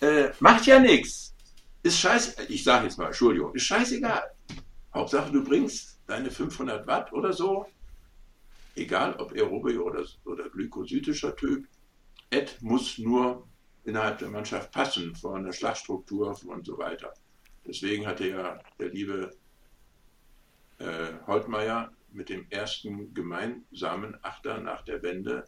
äh, macht ja nichts. Ist scheiße, ich sage jetzt mal, Entschuldigung, ist scheißegal. Hauptsache, du bringst deine 500 Watt oder so, egal ob aerobe oder, oder glykosytischer Typ, Et muss nur innerhalb der Mannschaft passen, von der Schlagstruktur und so weiter. Deswegen hatte ja der liebe äh, Holtmeier mit dem ersten gemeinsamen Achter nach der Wende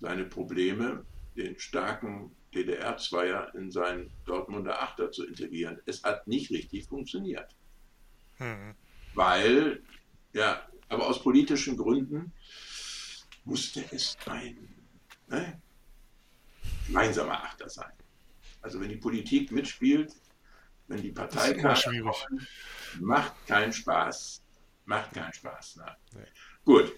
seine Probleme, den starken DDR-Zweier in seinen Dortmunder Achter zu integrieren. Es hat nicht richtig funktioniert. Hm. Weil, ja, aber aus politischen Gründen musste es ein ne, gemeinsamer Achter sein. Also wenn die Politik mitspielt, wenn die Partei schwierig. macht keinen Spaß. Macht keinen Spaß. Nein. Nee. Gut.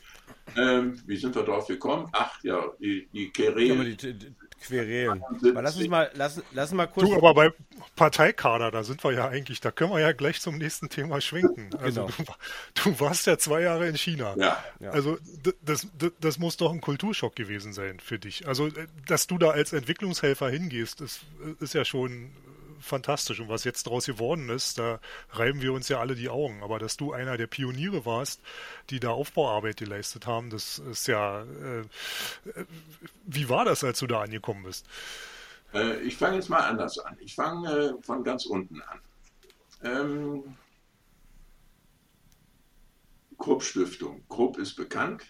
Ähm, wie sind wir drauf gekommen? Ach ja, die, die Querelen. Ja, die, die Querelen. lass uns mal, lass, lass mal kurz. Du, aber bei Parteikader, da sind wir ja eigentlich, da können wir ja gleich zum nächsten Thema schwenken. Also genau. du, du, warst ja zwei Jahre in China. Ja. Also das, das, das, muss doch ein Kulturschock gewesen sein für dich. Also, äh, dass du da als Entwicklungshelfer hingehst, ist, ist ja schon fantastisch. Und was jetzt daraus geworden ist, da reiben wir uns ja alle die Augen. Aber dass du einer der Pioniere warst, die da Aufbauarbeit geleistet haben, das ist ja. Äh, wie war das, als du da angekommen bist? Äh, ich fange jetzt mal anders an. Ich fange äh, von ganz unten an. Ähm, Krupp Stiftung. Krupp ist bekannt.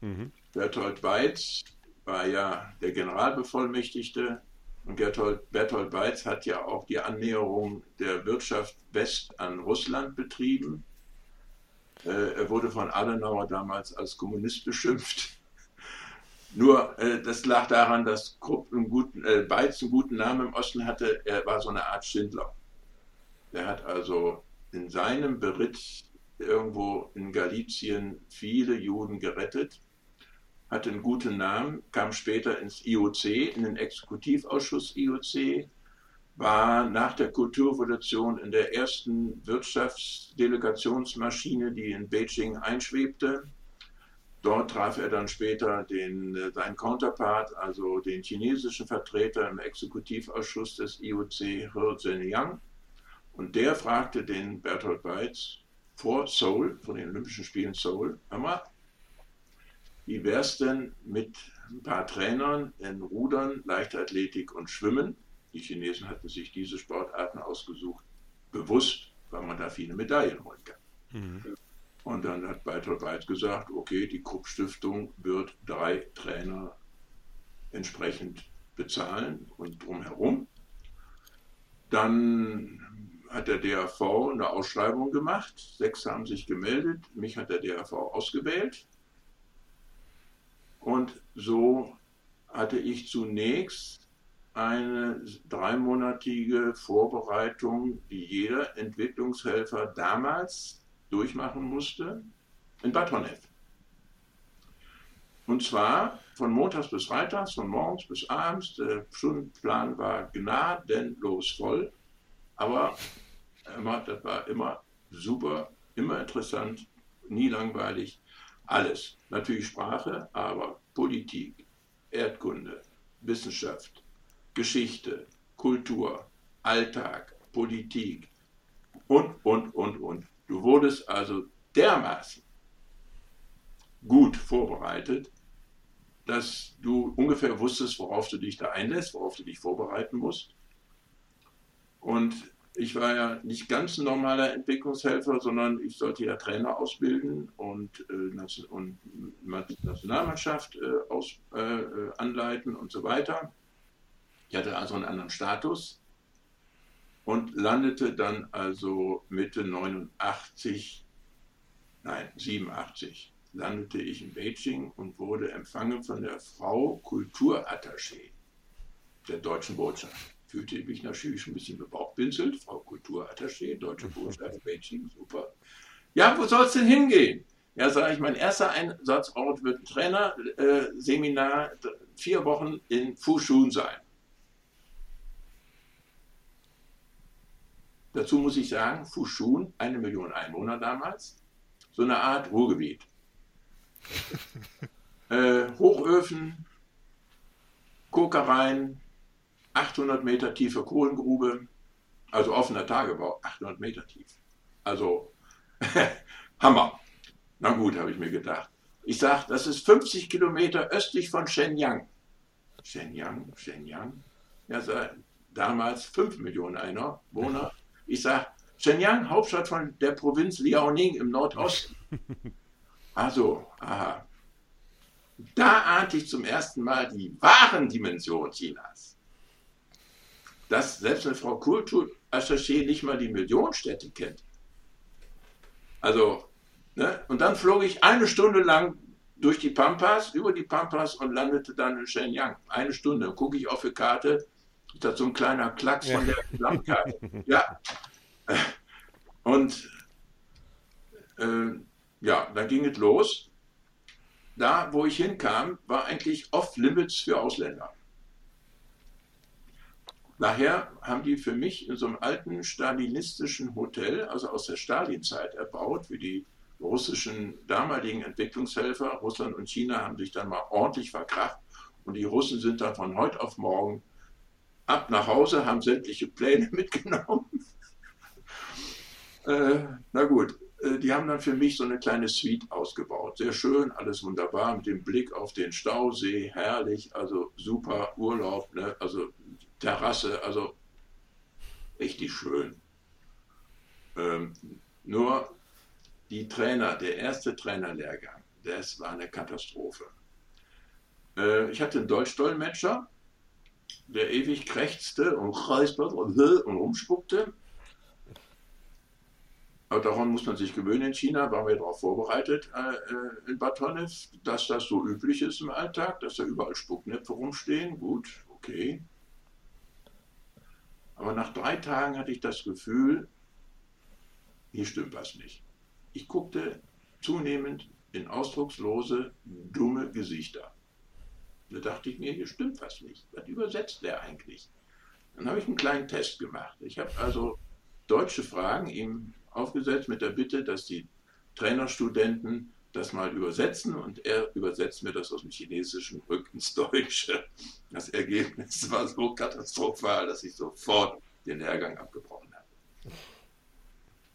Mhm. Bertolt Weiz war ja der Generalbevollmächtigte und Bertolt, Bertolt Weiz hat ja auch die Annäherung der Wirtschaft West an Russland betrieben. Äh, er wurde von Adenauer damals als Kommunist beschimpft. (laughs) Nur äh, das lag daran, dass Krupp einen guten, äh, Weiz einen guten Namen im Osten hatte. Er war so eine Art Schindler. Er hat also in seinem Beritt irgendwo in Galizien viele Juden gerettet hatte einen guten Namen, kam später ins IOC, in den Exekutivausschuss IOC, war nach der Kulturrevolution in der ersten Wirtschaftsdelegationsmaschine, die in Beijing einschwebte. Dort traf er dann später den, äh, seinen Counterpart, also den chinesischen Vertreter im Exekutivausschuss des IOC, He Zhenyang. Und der fragte den Bertolt Weiz vor Seoul, von den Olympischen Spielen Seoul, hör mal, wie wäre es denn mit ein paar Trainern in Rudern, Leichtathletik und Schwimmen? Die Chinesen hatten sich diese Sportarten ausgesucht, bewusst, weil man da viele Medaillen holen kann. Mhm. Und dann hat Bertolt Weiz gesagt, okay, die Krupp Stiftung wird drei Trainer entsprechend bezahlen und drumherum. Dann hat der DRV eine Ausschreibung gemacht. Sechs haben sich gemeldet. Mich hat der DRV ausgewählt. Und so hatte ich zunächst eine dreimonatige Vorbereitung, die jeder Entwicklungshelfer damals durchmachen musste, in Bad Honnef. Und zwar von montags bis freitags, von morgens bis abends. Der Stundenplan war gnadenlos voll, aber immer, das war immer super, immer interessant, nie langweilig. Alles. Natürlich Sprache, aber Politik, Erdkunde, Wissenschaft, Geschichte, Kultur, Alltag, Politik und, und, und, und. Du wurdest also dermaßen gut vorbereitet, dass du ungefähr wusstest, worauf du dich da einlässt, worauf du dich vorbereiten musst. Und ich war ja nicht ganz ein normaler Entwicklungshelfer, sondern ich sollte ja Trainer ausbilden und, äh, und Nationalmannschaft äh, aus, äh, anleiten und so weiter. Ich hatte also einen anderen Status und landete dann also Mitte 89, nein 87, landete ich in Beijing und wurde empfangen von der Frau Kulturattaché der deutschen Botschaft fühlte ich mich natürlich ein bisschen bebauchpinselt. Frau Kulturattaché, Deutsche Botschaft, Beijing, super. Ja, wo soll es denn hingehen? Ja, sage ich, mein erster Einsatzort wird ein Trainerseminar, äh, vier Wochen in Fushun sein. Dazu muss ich sagen, Fushun, eine Million Einwohner damals, so eine Art Ruhrgebiet. (laughs) äh, Hochöfen, Kokereien, 800 Meter tiefe Kohlengrube, also offener Tagebau, 800 Meter tief. Also (laughs) Hammer. Na gut, habe ich mir gedacht. Ich sage, das ist 50 Kilometer östlich von Shenyang. Shenyang, Shenyang. Ja, damals 5 Millionen Einwohner. Ich sage, Shenyang, Hauptstadt von der Provinz Liaoning im Nordosten. (laughs) Also, aha. Da ahnte ich zum ersten Mal die wahren Dimensionen Chinas. Dass selbst eine Frau Kultur-Attaché nicht mal die Millionenstädte kennt. Also, ne? und dann flog ich eine Stunde lang durch die Pampas, über die Pampas und landete dann in Shenyang. Eine Stunde. Gucke ich auf die Karte, ist das so ein kleiner Klacks von der Landkarte. ja. Und äh, ja, dann ging es los. Da, wo ich hinkam, war eigentlich off-limits für Ausländer. Daher haben die für mich in so einem alten stalinistischen Hotel, also aus der Stalinzeit erbaut, wie die russischen damaligen Entwicklungshelfer, Russland und China, haben sich dann mal ordentlich verkracht und die Russen sind dann von heute auf morgen ab nach Hause, haben sämtliche Pläne (laughs) mitgenommen. äh, na gut, äh, die haben dann für mich so eine kleine Suite ausgebaut. Sehr schön, alles wunderbar, mit dem Blick auf den Stausee, herrlich, also super Urlaub, ne? also Terrasse, also richtig schön. Ähm, nur die Trainer, der erste Trainerlehrgang, das war eine Katastrophe. Äh, ich hatte einen Deutschdolmetscher, der ewig krächzte und räusperte und, rumspuckte. Aber daran muss man sich gewöhnen in China, waren wir darauf vorbereitet äh, äh in Bad Honnef, dass das so üblich ist im Alltag, dass da überall Spucknäpfe rumstehen. Gut, okay. Aber nach drei Tagen hatte ich das Gefühl, hier stimmt was nicht. Ich guckte zunehmend in ausdruckslose, dumme Gesichter. Da dachte ich mir, hier stimmt was nicht. Was übersetzt der eigentlich? Dann habe ich einen kleinen Test gemacht. Ich habe also deutsche Fragen ihm aufgesetzt mit der Bitte, dass die Trainerstudenten das mal übersetzen und er übersetzt mir das aus dem Chinesischen rück ins Deutsche. Das Ergebnis war so katastrophal, dass ich sofort den Lehrgang abgebrochen habe.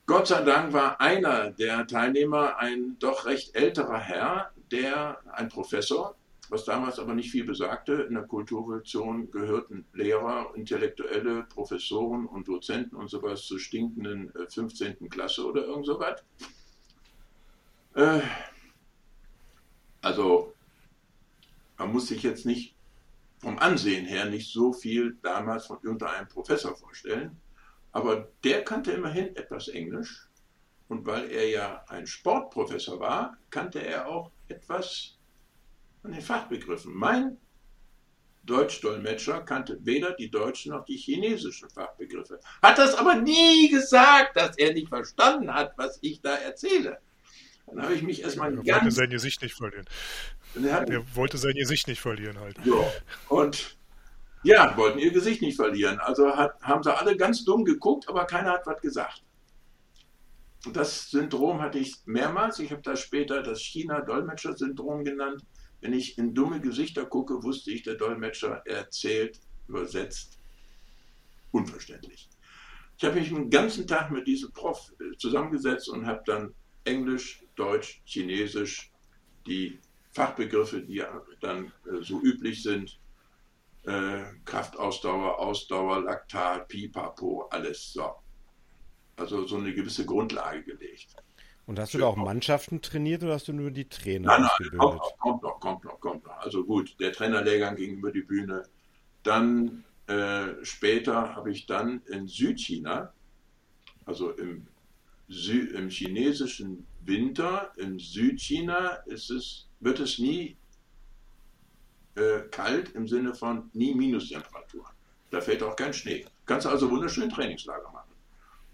Gott sei Dank war einer der Teilnehmer ein doch recht älterer Herr, der ein Professor, was damals aber nicht viel besagte. In der Kulturrevolution gehörten Lehrer, Intellektuelle, Professoren und Dozenten und sowas zur stinkenden 15. Äh, Klasse oder irgend sowas. Äh, also, man muss sich jetzt nicht vom Ansehen her nicht so viel damals von irgendeinem Professor vorstellen, aber der kannte immerhin etwas Englisch und weil er ja ein Sportprofessor war, kannte er auch etwas von den Fachbegriffen. Mein Deutschdolmetscher kannte weder die deutschen noch die chinesischen Fachbegriffe. Hat das aber nie gesagt, dass er nicht verstanden hat, was ich da erzähle. Dann habe ich mich erstmal er ganz... Er wollte sein Gesicht nicht verlieren. Er, er wollte sein Gesicht nicht verlieren halt. Ja, und ja, wollten ihr Gesicht nicht verlieren. Also hat, haben sie alle ganz dumm geguckt, aber keiner hat was gesagt. Und das Syndrom hatte ich mehrmals. Ich habe das später das China-Dolmetscher-Syndrom genannt. Wenn ich in dumme Gesichter gucke, wusste ich, der Dolmetscher erzählt, übersetzt, unverständlich. Ich habe mich den ganzen Tag mit diesem Prof äh, zusammengesetzt und habe dann Englisch, Deutsch, Chinesisch, die Fachbegriffe, die dann äh, so üblich sind, äh, Kraftausdauer, Ausdauer, Laktat, Pipapo, alles so. Also so eine gewisse Grundlage gelegt. Und hast du da auch Mannschaften trainiert oder hast du nur die Trainer nein, nein, Kommt noch, kommt noch, kommt noch, kommt noch. Also gut, der Trainerlehrgang ging über die Bühne. Dann äh, später habe ich dann in Südchina, also im, Sü im chinesischen Winter, in Südchina ist es, wird es nie äh, kalt im Sinne von nie Minustemperatur. Da fällt auch kein Schnee. Kannst also wunderschön Trainingslager machen.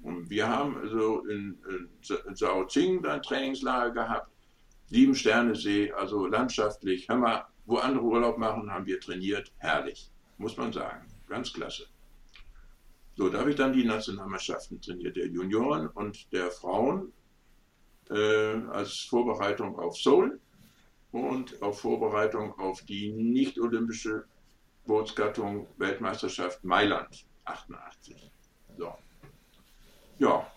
Und wir haben also in, in Shaoqing ein Trainingslager gehabt, sieben Sterne See, also landschaftlich. Haben wir, wo andere Urlaub machen, haben wir trainiert. Herrlich, muss man sagen. Ganz klasse. So, da habe ich dann die Nationalmannschaften trainiert, der Junioren und der Frauen äh, als Vorbereitung auf Seoul und auf Vorbereitung auf die nicht-olympische Bootsgattung Weltmeisterschaft Mailand 88. So. Ja,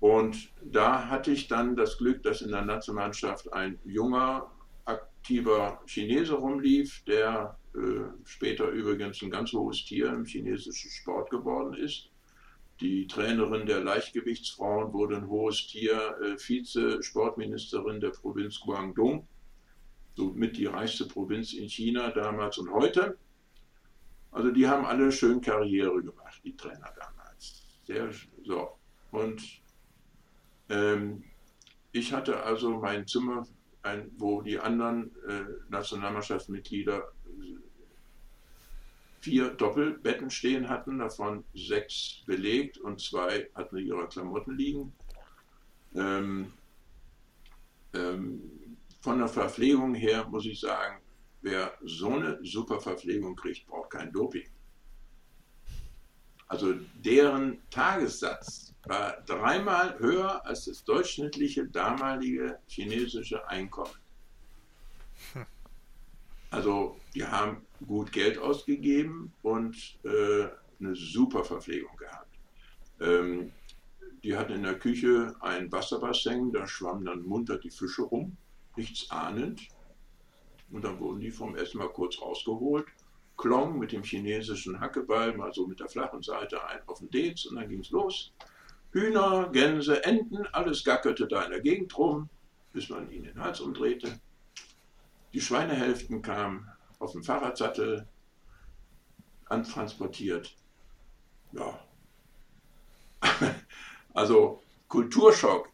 und da hatte ich dann das Glück, dass in der Nationalmannschaft ein junger, aktiver Chinese rumlief, der äh, später übrigens ein ganz hohes Tier im chinesischen Sport geworden ist. Die Trainerin der Leichtgewichtsfrauen wurde ein hohes Tier, äh, Vize-Sportministerin der Provinz Guangdong, somit die reichste Provinz in China damals und heute. Also die haben alle schön Karriere gemacht, die Trainer damals. Sehr so. Und ähm, ich hatte also mein Zimmer, ein, wo die anderen äh, Nationalmannschaftsmitglieder vier Doppelbetten stehen hatten, davon sechs belegt und zwei hatten ihre Klamotten liegen. Ähm, ähm, von der Verpflegung her muss ich sagen, wer so eine super Verpflegung kriegt, braucht kein Doping. Also deren Tagessatz war dreimal höher als das durchschnittliche damalige chinesische Einkommen. Also die haben gut Geld ausgegeben und äh, eine super Verpflegung gehabt. Ähm, die hatten in der Küche ein Wasserbassin, da schwammen dann munter die Fische rum, nichts ahnend. Und dann wurden die vom Essen mal kurz rausgeholt, Klong mit dem chinesischen Hackeball, mal so mit der flachen Seite ein auf den Dez und dann ging es los. Hühner, Gänse, Enten, alles gackerte da in der Gegend rum, bis man ihnen den Hals umdrehte. Die Schweinehälften kamen auf dem Fahrradsattel antransportiert. Ja. (laughs) also Kulturschock,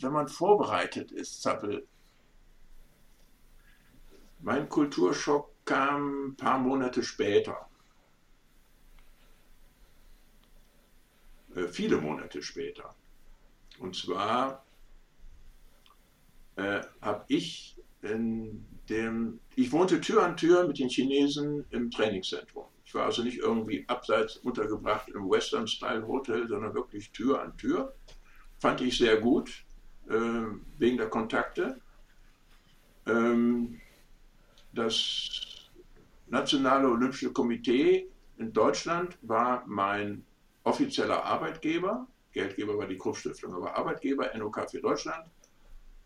wenn man vorbereitet ist, Zappel. Mein Kulturschock kam ein paar Monate später. Äh, viele Monate später. Und zwar äh, habe ich in dem, ich wohnte Tür an Tür mit den Chinesen im Trainingszentrum. Ich war also nicht irgendwie abseits untergebracht im Western-Style-Hotel, sondern wirklich Tür an Tür. Fand ich sehr gut, äh, wegen der Kontakte. Ähm, das Nationale Olympische Komitee in Deutschland war mein offizieller Arbeitgeber. Geldgeber war die Krupp-Stiftung, aber Arbeitgeber, NOK für Deutschland.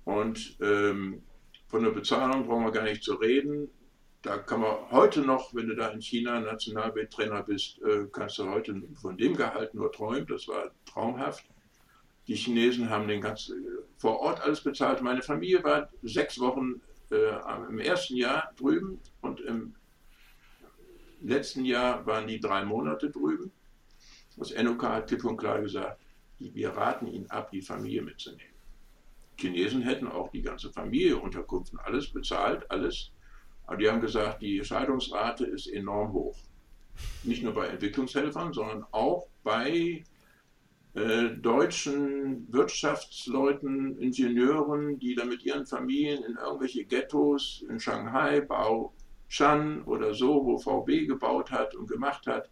Und ähm, von der Bezahlung brauchen wir gar nicht zu reden. Da kann man heute noch, wenn du da in China Nationaltrainer bist, äh, kannst du heute von dem Gehalt nur träumen. Das war traumhaft. Die Chinesen haben den ganzen vor Ort alles bezahlt. Meine Familie war sechs Wochen äh, im ersten Jahr drüben und im letzten Jahr waren die drei Monate drüben. Das NOK hat klipp und klar gesagt, wir raten ihnen ab, die Familie mitzunehmen. Chinesen hätten auch die ganze Familie, Unterkunft alles bezahlt, alles. Aber die haben gesagt, die Scheidungsrate ist enorm hoch. Nicht nur bei Entwicklungshelfern, sondern auch bei äh, deutschen Wirtschaftsleuten, Ingenieuren, die da mit ihren Familien in irgendwelche Ghettos in Shanghai, Bao Shan oder so, wo VB gebaut hat und gemacht hat.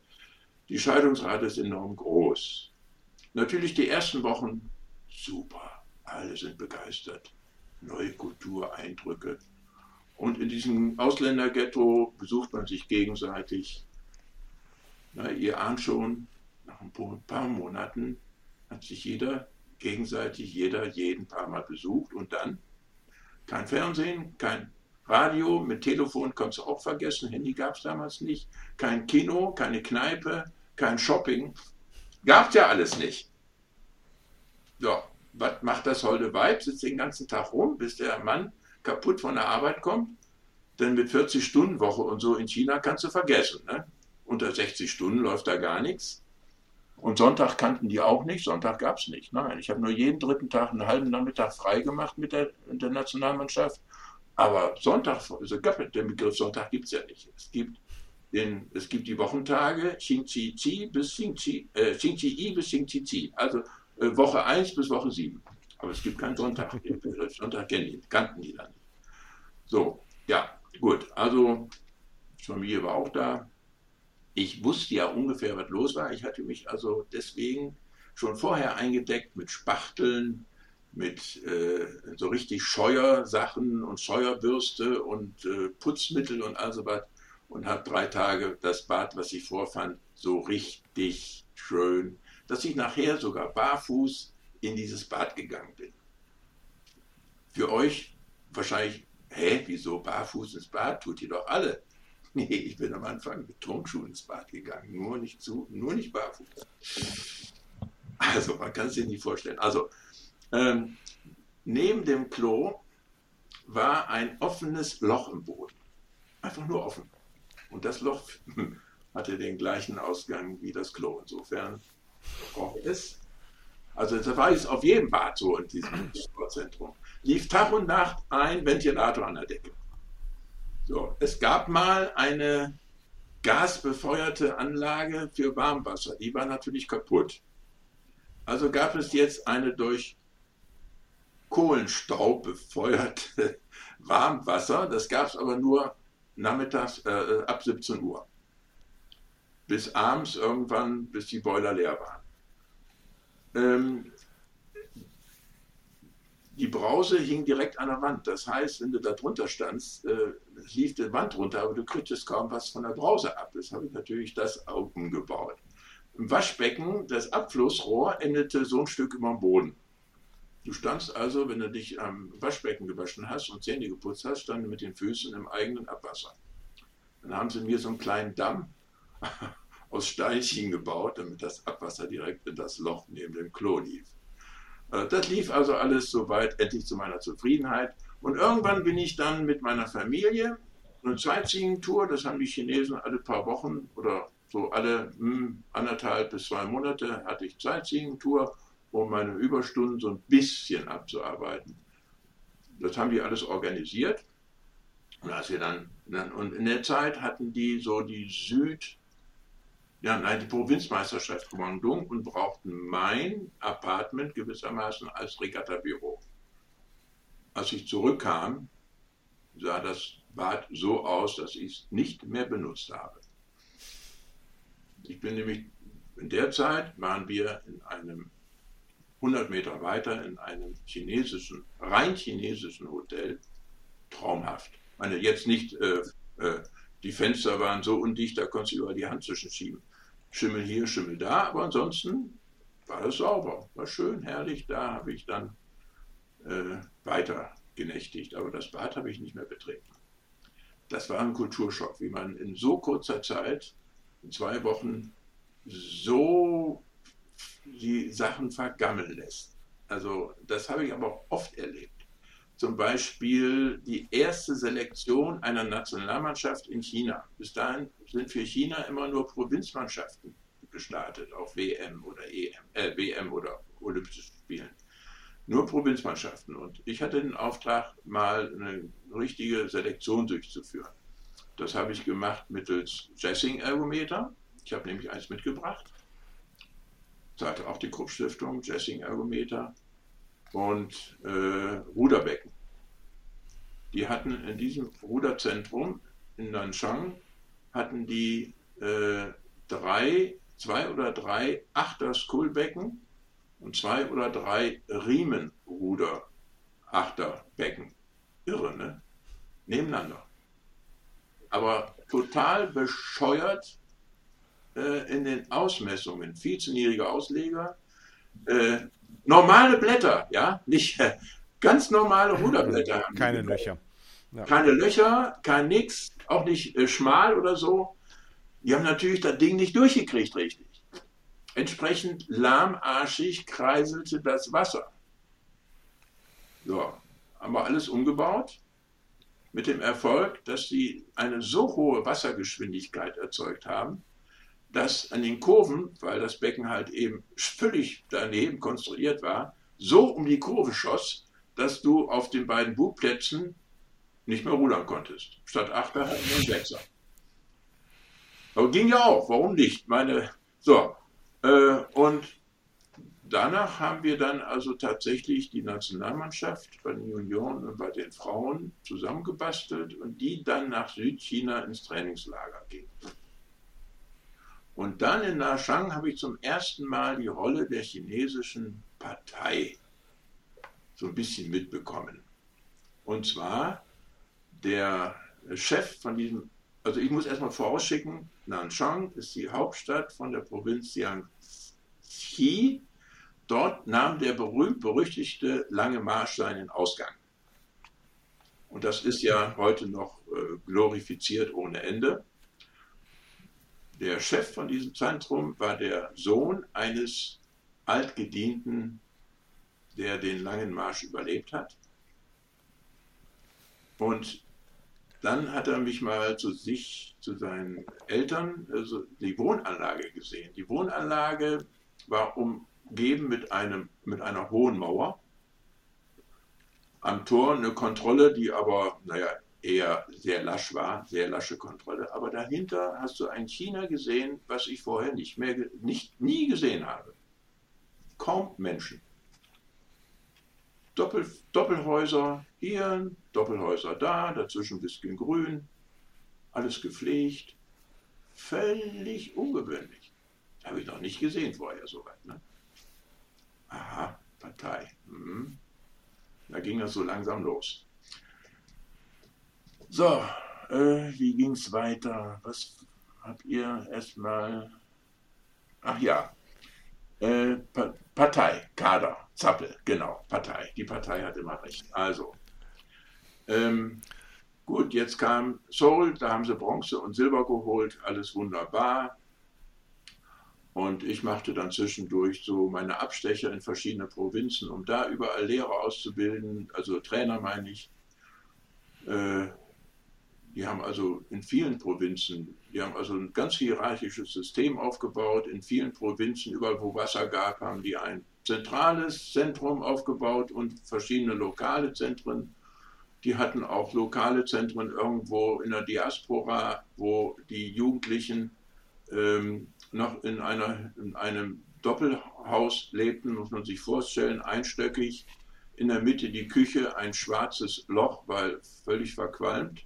Die Scheidungsrate ist enorm groß. Natürlich die ersten Wochen super alle sind begeistert. Neue Kultur, Eindrücke. Und in diesem Ausländerghetto besucht man sich gegenseitig. Na, ihr ahnt schon, nach ein paar Monaten hat sich jeder gegenseitig, jeder jeden paar Mal besucht und dann kein Fernsehen, kein Radio, mit Telefon kannst du auch vergessen, Handy gab es damals nicht, kein Kino, keine Kneipe, kein Shopping, gab es ja alles nicht. Ja, was macht das holde Weib? Sitzt den ganzen Tag rum, bis der Mann kaputt von der Arbeit kommt. Denn mit 40-Stunden-Woche und so in China kannst du vergessen. Ne? Unter 60 Stunden läuft da gar nichts. Und Sonntag kannten die auch nicht, Sonntag gab es nicht. Nein, ich habe nur jeden dritten Tag einen halben Nachmittag frei gemacht mit der, mit der Nationalmannschaft. Aber Sonntag, also den Begriff Sonntag gibt es ja nicht. Es gibt, den, es gibt die Wochentage Xing Qi Qi bis Xing Qi, äh, Xing Qi I. Also äh, Woche 1 bis Woche 7. Aber es gibt keinen Sonntag. Den Begriff Sonntag kennen die, kannten die dann nicht. So, ja, gut. Also, Familie war auch da. ich wusste ja ungefähr, was los war. Ich hatte mich also deswegen schon vorher eingedeckt mit Spachteln, mit äh, so richtig Scheuersachen und Scheuerbürste und äh, Putzmittel und all so was und habe drei Tage das Bad, was ich vorfand, so richtig schön, dass ich nachher sogar barfuß in dieses Bad gegangen bin. Für euch wahrscheinlich, hä, wieso barfuß ins Bad? Tut ihr doch alle. (laughs) Nee, ich bin am Anfang mit Turnschuhen ins Bad gegangen, nur nicht zu, nur nicht barfuß. Also, man kann es sich nicht vorstellen. Also, ähm, neben dem Klo war ein offenes Loch im Boden. Einfach nur offen. Und das Loch (laughs) hatte den gleichen Ausgang wie das Klo. Insofern braucht es. Also das war jetzt auf jedem Bad so in diesem (clears throat) Sportzentrum. Lief Tag und Nacht ein Ventilator an der Decke. So, es gab mal eine gasbefeuerte Anlage für Warmwasser. Die war natürlich kaputt. Also gab es jetzt eine durch Kohlenstaub befeuerte (laughs) Warmwasser. Das gab es aber nur nachmittags äh, ab 17 Uhr. Bis abends irgendwann, bis die Boiler leer waren. Ähm, die Brause hing direkt an der Wand. Das heißt, wenn du da drunter standst, äh, lief die Wand runter, aber du kriegtest kaum was von der Brause ab. Das habe ich natürlich das auch umgebaut. Im Waschbecken, das Abflussrohr endete so ein Stück über dem Boden. Du standst also, wenn du dich am Waschbecken gewaschen hast und Zähne geputzt hast, stand mit den Füßen im eigenen Abwasser. Dann haben sie mir so einen kleinen Damm (laughs) aus Steinchen gebaut, damit das Abwasser direkt in das Loch neben dem Klo lief. Äh, das lief also alles soweit endlich zu meiner Zufriedenheit. Und irgendwann bin ich dann mit meiner Familie eine Sightseeing-Tour, das haben die Chinesen alle paar Wochen oder so alle hm, anderthalb bis zwei Monate hatte ich Sightseeing-Tour, um meine Überstunden so ein bisschen abzuarbeiten. Das haben die alles organisiert. Und, als wir dann, und in der Zeit hatten die so die Süd, ja, nein, die Provinzmeisterschaft Guangdong und brauchten mein Apartment gewissermaßen als Regattabüro. Als ich zurückkam, sah das Bad so aus, dass ich es nicht mehr benutzt habe. Ich bin nämlich, in der Zeit waren wir in einem 100 Meter weiter in einem chinesischen, rein chinesischen Hotel, traumhaft. Ich meine, jetzt nicht, äh, äh, die Fenster waren so undicht, da konntest du über die Hand zwischenschieben. Schimmel hier, Schimmel da, aber ansonsten war es sauber, war schön, herrlich. Da habe ich dann äh, weiter genächtigt, aber das Bad habe ich nicht mehr betreten. Das war ein Kulturschock, wie man in so kurzer Zeit, in zwei Wochen, so die Sachen vergammeln lässt. Also das habe ich aber oft erlebt. Zum Beispiel die erste Selektion einer Nationalmannschaft in China. Bis dahin sind für China immer nur Provinzmannschaften gestartet auf WM oder EM, äh, WM oder Olympischen Spielen. Nur Provinzmannschaften. Und ich hatte den Auftrag, mal eine richtige Selektion durchzuführen. Das habe ich gemacht mittels Jessing-Ergometer. Ich habe nämlich eins mitgebracht. Zahlte auch die Krupp-Stiftung, Jessing-Ergometer und äh, Ruderbecken. Die hatten in diesem Ruderzentrum in Nanchang hatten die äh, drei, zwei oder drei Achter-Skullbecken und zwei oder drei Riemenruder Achterbecken. Irre, ne? Nebeneinander. Aber total bescheuert äh, in den Ausmessungen. Viel zu niedrige Ausleger. Äh, normale Blätter, ja, nicht äh, ganz normale Ruderblätter. Keine Löcher. Ja. Keine Löcher, kein nix, auch nicht äh, schmal oder so. Die haben natürlich das Ding nicht durchgekriegt richtig. Entsprechend lahmarschig kreiselte das Wasser. So, haben wir alles umgebaut mit dem Erfolg, dass sie eine so hohe Wassergeschwindigkeit erzeugt haben, dass an den Kurven, weil das Becken halt eben völlig daneben konstruiert war, so um die Kurve schoss, dass du auf den beiden Bugplätzen nicht mehr rudern konntest. Statt Achter hatten wir einen Sechser. Aber ging ja auch, warum nicht? Meine, so, äh, und danach haben wir dann also tatsächlich die Nationalmannschaft bei den Junioren und bei den Frauen zusammengebastelt und die dann nach Südchina ins Trainingslager ging. Und dann in Nanchang habe ich zum ersten Mal die Rolle der chinesischen Partei so ein bisschen mitbekommen. Und zwar der Chef von diesem, also ich muss erstmal vorausschicken, Nanchang ist die Hauptstadt von der Provinz Jiangxi. Dort nahm der berühmt-berüchtigte Lange Marsch seinen Ausgang. Und das ist ja heute noch äh, glorifiziert ohne Ende. Der Chef von diesem Zentrum war der Sohn eines altgedienten der den langen Marsch überlebt hat. Und dann hat er mich mal zu sich, zu seinen Eltern, also die Wohnanlage gesehen. Die Wohnanlage war umgeben mit, einem, mit einer hohen Mauer. Am Tor eine Kontrolle, die aber, naja, eher sehr lasch war, sehr lasche Kontrolle. Aber dahinter hast du ein China gesehen, was ich vorher nicht mehr, nicht, nie gesehen habe. Kaum Menschen. Doppel, Doppelhäuser hier, Doppelhäuser da, dazwischen ein bisschen grün, alles gepflegt. Völlig ungewöhnlich. Habe ich noch nicht gesehen vorher soweit. Ne? Aha, Partei. Hm. Da ging das so langsam los. So, äh, wie ging es weiter? Was habt ihr erstmal? Ach ja, äh, Partei, Kader, Zappel, genau, Partei. Die Partei hat immer recht. Also, ähm, gut, jetzt kam Seoul, da haben sie Bronze und Silber geholt, alles wunderbar. Und ich machte dann zwischendurch so meine Abstecher in verschiedene Provinzen, um da überall Lehrer auszubilden, also Trainer meine ich. Äh, die haben also in vielen Provinzen, die haben also ein ganz hierarchisches System aufgebaut. In vielen Provinzen, überall wo Wasser gab, haben die ein zentrales Zentrum aufgebaut und verschiedene lokale Zentren. Die hatten auch lokale Zentren irgendwo in der Diaspora, wo die Jugendlichen ähm, noch in, einer, in einem Doppelhaus lebten, muss man sich vorstellen, einstöckig. In der Mitte die Küche, ein schwarzes Loch, weil völlig verqualmt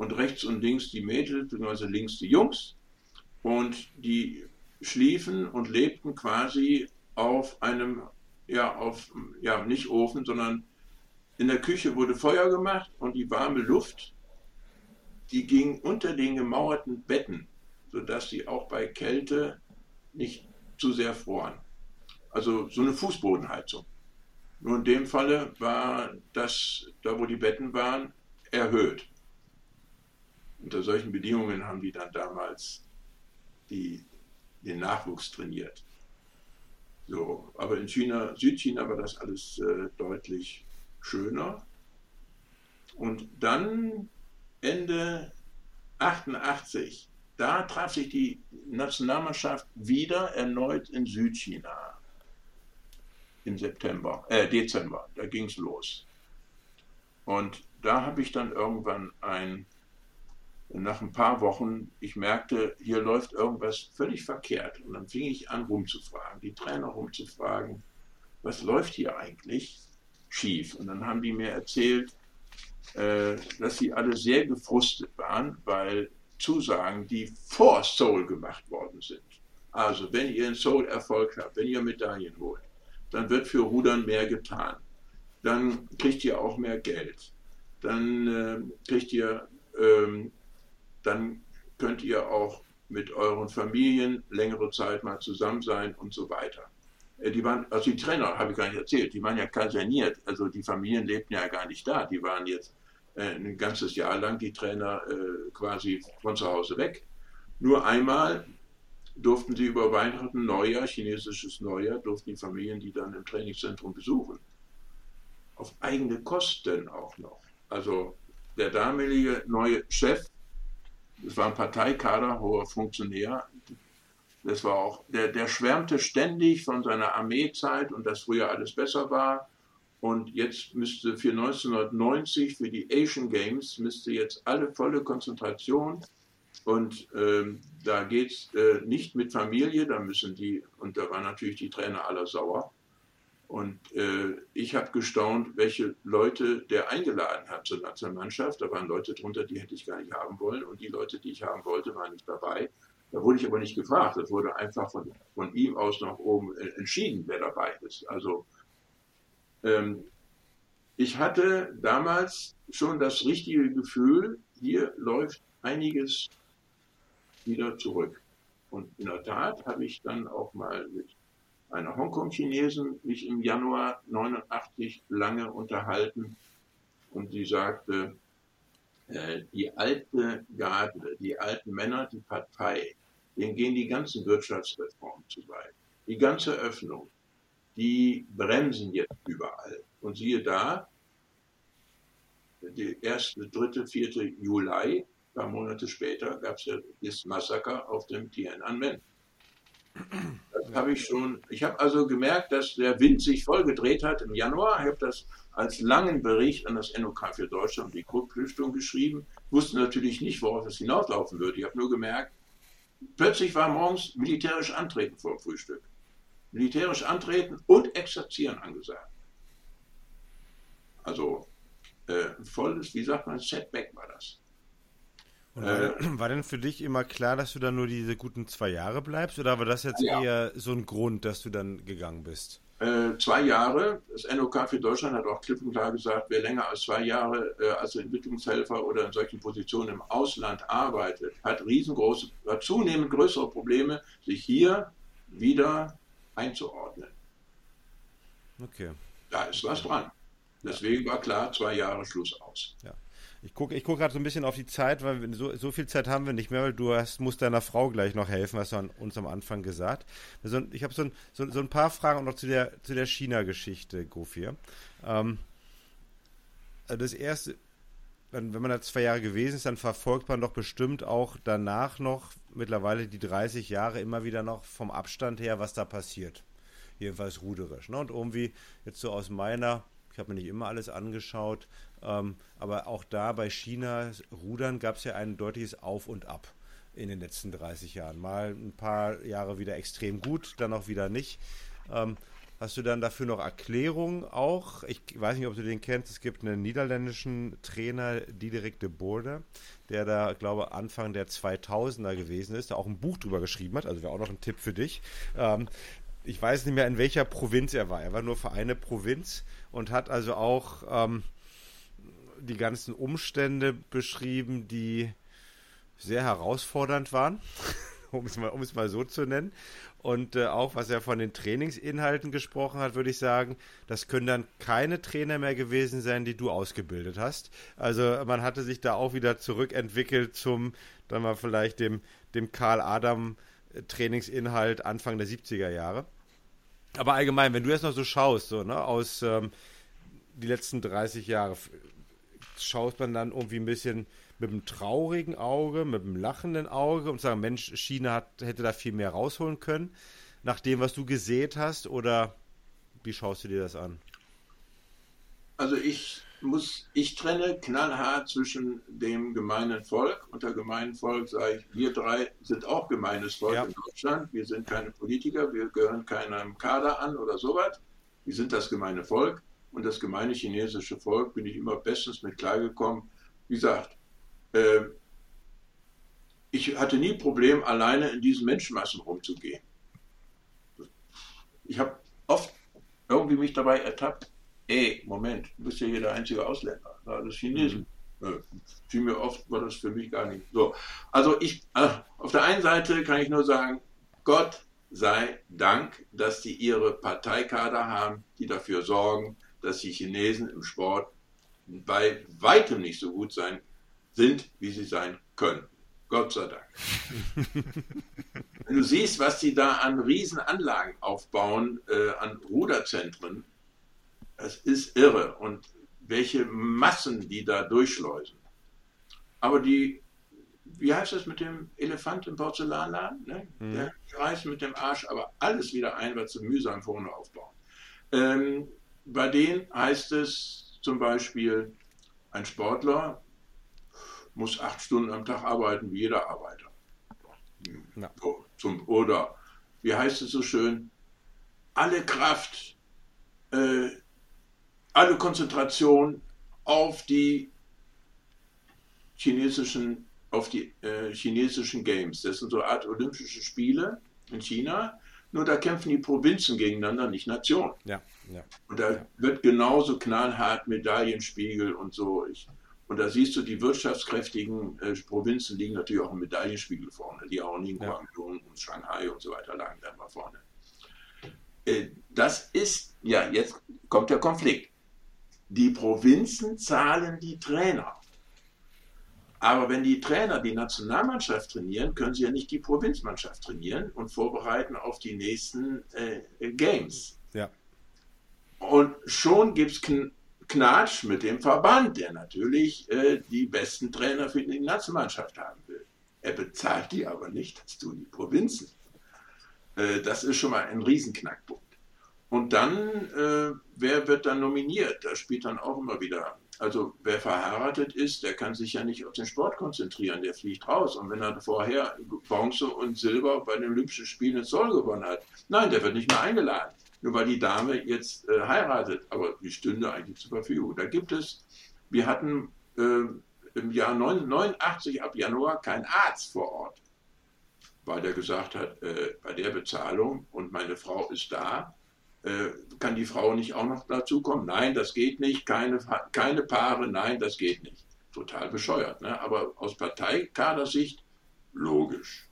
und rechts und links die Mädels, beziehungsweise links die Jungs. Und die schliefen und lebten quasi auf einem, ja, auf, ja, nicht Ofen, sondern in der Küche wurde Feuer gemacht und die warme Luft, die ging unter den gemauerten Betten, sodass sie auch bei Kälte nicht zu sehr froren. Also so eine Fußbodenheizung. Nur in dem Falle war das, da wo die Betten waren, erhöht. Unter solchen Bedingungen haben die dann damals die, den Nachwuchs trainiert. So, aber in China, Südchina war das alles äh, deutlich schöner. Und dann Ende 88, da traf sich die Nationalmannschaft wieder erneut in Südchina. Im September, äh, Dezember, da ging es los. Und da habe ich dann irgendwann ein nach ein paar Wochen, ich merkte, hier läuft irgendwas völlig verkehrt. Und dann fing ich an, rumzufragen, die Trainer rumzufragen, was läuft hier eigentlich schief? Und dann haben die mir erzählt, äh, dass sie alle sehr gefrustet waren, weil Zusagen, die vor Seoul gemacht worden sind. Also, wenn ihr in Seoul Erfolg habt, wenn ihr Medaillen holt, dann wird für Rudern mehr getan. Dann kriegt ihr auch mehr Geld. Dann äh, kriegt ihr ähm, dann könnt ihr auch mit euren Familien längere Zeit mal zusammen sein und so weiter. Äh, die waren, also die Trainer habe ich gar nicht erzählt, die waren ja kaserniert, also die Familien lebten ja gar nicht da, die waren jetzt äh, ein ganzes Jahr lang die Trainer äh, quasi von zu Hause weg. Nur einmal durften sie über Weihnachten, Neujahr, chinesisches Neujahr, durften die Familien die dann im Trainingszentrum besuchen. Auf eigene Kosten auch noch. Also der damalige neue Chef das war ein Parteikader, hoher Funktionär. Das war auch, der, der schwärmte ständig von seiner Armeezeit und dass früher alles besser war. Und jetzt müsste für 1990, für die Asian Games, müsste jetzt alle volle Konzentration. Und ähm, da geht es äh, nicht mit Familie, da müssen die, und da waren natürlich die Trainer aller sauer. Und äh, ich habe gestaunt, welche Leute der eingeladen hat zur Nationalmannschaft. Da waren Leute drunter, die hätte ich gar nicht haben wollen. Und die Leute, die ich haben wollte, waren nicht dabei. Da wurde ich aber nicht gefragt. Das wurde einfach von, von ihm aus nach oben entschieden, wer dabei ist. Also ähm, ich hatte damals schon das richtige Gefühl, hier läuft einiges wieder zurück. Und in der Tat habe ich dann auch mal mit einer Hongkong-Chinesin mich im Januar 89 lange unterhalten und sie sagte, äh, die alte Garde, die alten Männer, die Partei, denen gehen die ganzen Wirtschaftsreformen zu weit. Die ganze Öffnung, die bremsen jetzt überall. Und siehe da, die erste, dritte, vierte Juli, ein paar Monate später, gab es ja das Massaker auf dem Tiananmen. Habe ich schon. Ich habe also gemerkt, dass der Wind sich voll gedreht hat im Januar. Ich habe das als langen Bericht an das NOK für Deutschland die Kurt-Stiftung geschrieben. Wusste natürlich nicht, worauf es hinauslaufen würde. Ich habe nur gemerkt, plötzlich war morgens militärisch Antreten vor dem Frühstück. Militärisch Antreten und Exerzieren angesagt. Also äh, volles, wie sagt man, Setback war das. Und war, äh, (clears throat) war, denn für dich immer klar, dass du dann nur diese guten zwei Jahre bleibst? Oder war das jetzt ja. eher so ein Grund, dass du dann gegangen bist? Äh, zwei Jahre. Das NOK für Deutschland hat auch klipp und klar gesagt, wer länger als zwei Jahre äh, als Entwicklungshelfer oder in solchen Positionen im Ausland arbeitet, hat riesengroße, hat zunehmend größere Probleme, sich hier wieder einzuordnen. Okay. Da ist was dran. Deswegen war klar, zwei Jahre Schluss aus. Ja. Ich gucke ich guck gerade so ein bisschen auf die Zeit, weil so, so viel Zeit haben wir nicht mehr, weil du hast, musst deiner Frau gleich noch helfen, hast du an, uns am Anfang gesagt. Also ich habe so ein, so, so, ein paar Fragen noch zu der, zu der China-Geschichte, Gofir. Ähm, also das erste, wenn, wenn man da zwei Jahre gewesen ist, dann verfolgt man doch bestimmt auch danach noch mittlerweile die 30 Jahre immer wieder noch vom Abstand her, was da passiert. Jedenfalls ruderisch. Ne? Und irgendwie jetzt so aus meiner ich habe mir nicht immer alles angeschaut, ähm, aber auch da bei China Rudern gab es ja ein deutliches Auf und Ab in den letzten 30 Jahren. Mal ein paar Jahre wieder extrem gut, dann auch wieder nicht. Ähm, hast du dann dafür noch Erklärungen auch? Ich weiß nicht, ob du den kennst. Es gibt einen niederländischen Trainer, Diederik de Boerder, der da, glaube Anfang der 2000er gewesen ist, der auch ein Buch drüber geschrieben hat. Also wäre auch noch ein Tipp für dich. Ähm, ich weiß nicht mehr, in welcher Provinz er war. Er war nur für eine Provinz und hat also auch ähm, die ganzen Umstände beschrieben, die sehr herausfordernd waren, (laughs) um, es mal, um es mal so zu nennen. Und äh, auch, was er von den Trainingsinhalten gesprochen hat, würde ich sagen, das können dann keine Trainer mehr gewesen sein, die du ausgebildet hast. Also man hatte sich da auch wieder zurückentwickelt zum, dann mal vielleicht dem, dem Karl Adam äh, Trainingsinhalt Anfang der 70er Jahre. Aber allgemein, wenn du jetzt noch so schaust, so, ne, aus ähm, die letzten 30 Jahre, schaut man dann irgendwie ein bisschen mit einem traurigen Auge, mit einem lachenden Auge und sagen, Mensch, China hat, hätte da viel mehr rausholen können, nach dem, was du gesät hast, oder wie schaust du dir das an? Also ich muss, ich trenne knallhart zwischen dem gemeinen Volk. Unter gemeinen Volk sage ich, wir drei sind auch gemeines Volk ja. in Deutschland. Wir sind keine Politiker, wir gehören keinem Kader an oder sowas. Wir sind das gemeine Volk. Und das gemeine chinesische Volk bin ich immer bestens mit klargekommen. Wie gesagt, äh, ich hatte nie Problem, alleine in diesen Menschenmassen rumzugehen. Ich habe oft irgendwie mich dabei ertappt, ey, Moment, du bist ja hier der einzige Ausländer, das ist Chinesen. Mhm. Mir oft war das für mich gar nicht so. Also ich, äh, auf der einen Seite kann ich nur sagen, Gott sei Dank, dass die ihre Parteikader haben, die dafür sorgen, dass die Chinesen im Sport bei weitem nicht so gut sein sind, wie sie sein können. Gott sei Dank. (laughs) Wenn du siehst, was die da an Riesenanlagen aufbauen, äh, an Ruderzentren, das ist irre. Und welche Massen die da durchschleusen. Aber die, wie heißt das mit dem Elefant im Porzellanladen? Ne? Mhm. Der reißt mit dem Arsch aber alles wieder ein, was sie mühsam vorne aufbauen. Ähm, bei denen heißt es zum Beispiel, ein Sportler muss acht Stunden am Tag arbeiten, wie jeder Arbeiter. Ja. So, zum, oder, wie heißt es so schön, alle Kraft äh, alle Konzentration auf die chinesischen auf die äh, chinesischen Games. Das sind so eine Art Olympische Spiele in China. Nur da kämpfen die Provinzen gegeneinander, nicht Nationen. Ja, ja. Und da wird genauso knallhart Medaillenspiegel und so. Ich, und da siehst du, die wirtschaftskräftigen äh, Provinzen liegen natürlich auch im Medaillenspiegel vorne. Die auch in Guangdong und Shanghai und so weiter lagen da mal vorne. Äh, das ist, ja, jetzt kommt der Konflikt. Die Provinzen zahlen die Trainer. Aber wenn die Trainer die Nationalmannschaft trainieren, können sie ja nicht die Provinzmannschaft trainieren und vorbereiten auf die nächsten äh, Games. Und schon gibt es Knatsch mit dem Verband, der natürlich äh, die besten Trainer für die Nationalmannschaft haben will. Er bezahlt die aber nicht, das tun die Provinzen. Äh, das ist schon mal ein Riesenknackpunkt. Und dann, äh, wer wird dann nominiert? Das spielt dann auch immer wieder. Also wer verheiratet ist, der kann sich ja nicht auf den Sport konzentrieren, der fliegt raus. Und wenn er vorher Bronze und Silber bei den Olympischen Spielen in Seoul gewonnen hat, nein, der wird nicht mehr eingeladen nur weil die Dame jetzt äh, heiratet, aber die stünde eigentlich zur Verfügung. Da gibt es, wir hatten äh, im Jahr 89 ab Januar keinen Arzt vor Ort, weil der gesagt hat, äh, bei der Bezahlung und meine Frau ist da, äh, kann die Frau nicht auch noch dazu kommen? Nein, das geht nicht, keine, keine Paare, nein, das geht nicht. Total bescheuert, ne? aber aus Parteikadersicht logisch.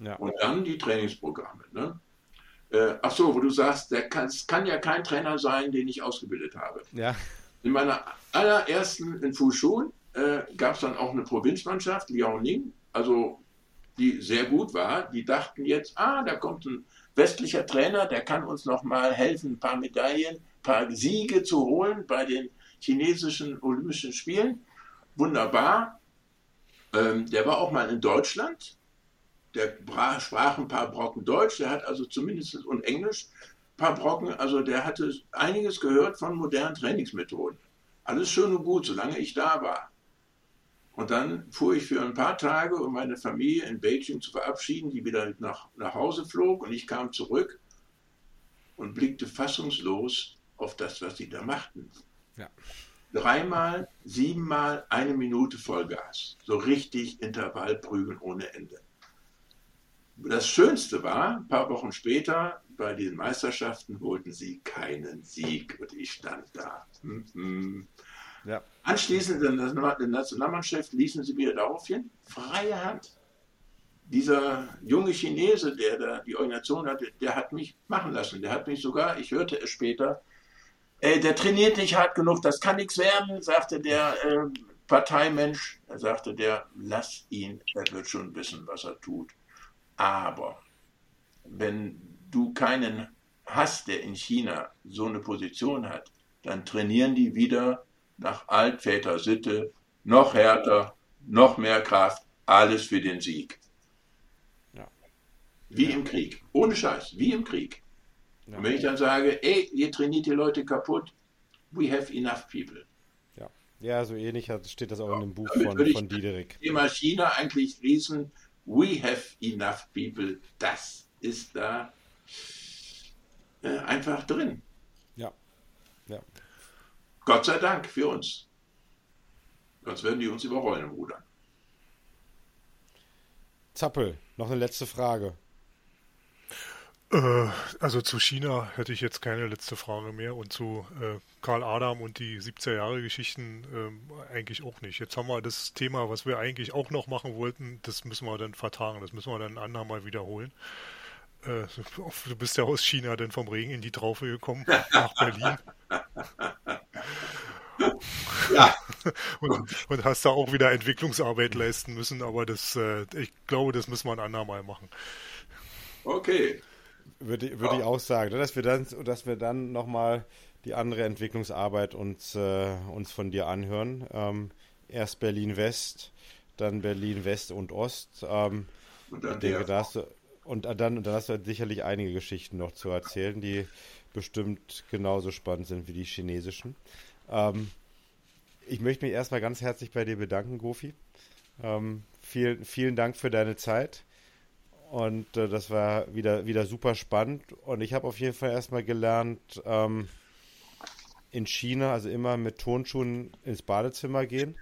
Ja. Und dann die Trainingsprogramme. Ne? Äh, ach so, wo du sagst, der kann, es kann ja kein Trainer sein, den ich ausgebildet habe. Ja. In meiner allerersten in Fushun äh, gab es dann auch eine Provinzmannschaft, Liaoning, also die sehr gut war. Die dachten jetzt, ah, da kommt ein westlicher Trainer, der kann uns noch mal helfen, ein paar Medaillen, ein paar Siege zu holen bei den chinesischen Olympischen Spielen. Wunderbar. Ähm, der war auch mal in Deutschland der sprach ein paar Brocken Deutsch, der hat also zumindest und Englisch ein paar Brocken, also der hatte einiges gehört von modernen Trainingsmethoden. Alles schön und gut, solange ich da war. Und dann fuhr ich für ein paar Tage, um meine Familie in Beijing zu verabschieden, die wieder nach, nach Hause flog und ich kam zurück und blickte fassungslos auf das, was sie da machten. Ja. Dreimal, siebenmal eine Minute Vollgas. So richtig Intervallprügeln ohne Ende. Das Schönste war, ein paar Wochen später bei den Meisterschaften holten sie keinen Sieg und ich stand da. Mhm. Ja. Anschließend in der Nationalmannschaft ließen sie wieder darauf hin, freie Hand. Dieser junge Chinese, der da die Organisation hatte, der hat mich machen lassen. Der hat mich sogar, ich hörte es später, äh, der trainiert nicht hart genug, das kann nichts werden, sagte der äh, Parteimensch. Er sagte der, lass ihn, er wird schon wissen, was er tut. Aber wenn du keinen hast, der in China so eine Position hat, dann trainieren die wieder nach Altväter Sitte, noch härter, noch mehr Kraft, alles für den Sieg. Ja. Wie ja. im Krieg. Ohne Scheiß, wie im Krieg. Ja. Und wenn ich dann sage, ey, ihr trainiert die Leute kaputt, we have enough people. Ja, ja so ähnlich steht das auch in dem Buch von, von Diederik. Thema China eigentlich schließen we have enough people, das ist da äh, einfach drin. Ja. ja. Gott sei Dank für uns. Sonst werden die uns überrollen im Rudern. Zappel, noch eine letzte Frage. Äh, also zu China hätte ich jetzt keine letzte Frage mehr und zu äh, Karl Adam und die 70er Jahre Geschichten äh, eigentlich auch nicht. Jetzt haben wir das Thema, was wir eigentlich auch noch machen wollten, das müssen wir dann vertagen, das müssen wir dann ein andermal wiederholen. Äh, (laughs) du bist ja aus China dann vom Regen in die Traufe gekommen, nach Berlin. (laughs) Ja. (laughs) und, und, hast da auch wieder Entwicklungsarbeit leisten müssen, aber das, äh, ich glaube, das müssen wir ein andermal machen. Okay. Würde, würde ja. ich auch sagen, ne, dass wir dann, dass wir dann nochmal die andere Entwicklungsarbeit uns, äh, uns von dir anhören. Ähm, erst Berlin West, dann Berlin West und Ost. Ähm, und dann, denke, da hast du, und dann, dann hast du sicherlich einige Geschichten noch zu erzählen, die bestimmt genauso spannend sind wie die chinesischen. Ähm, ich möchte mich erstmal ganz herzlich bei dir bedanken, Gofi. Ähm, vielen, vielen Dank für deine Zeit. Und äh, das war wieder, wieder super spannend. Und ich habe auf jeden Fall erstmal gelernt, ähm, in China, also immer mit Tonschuhen ins Badezimmer gehen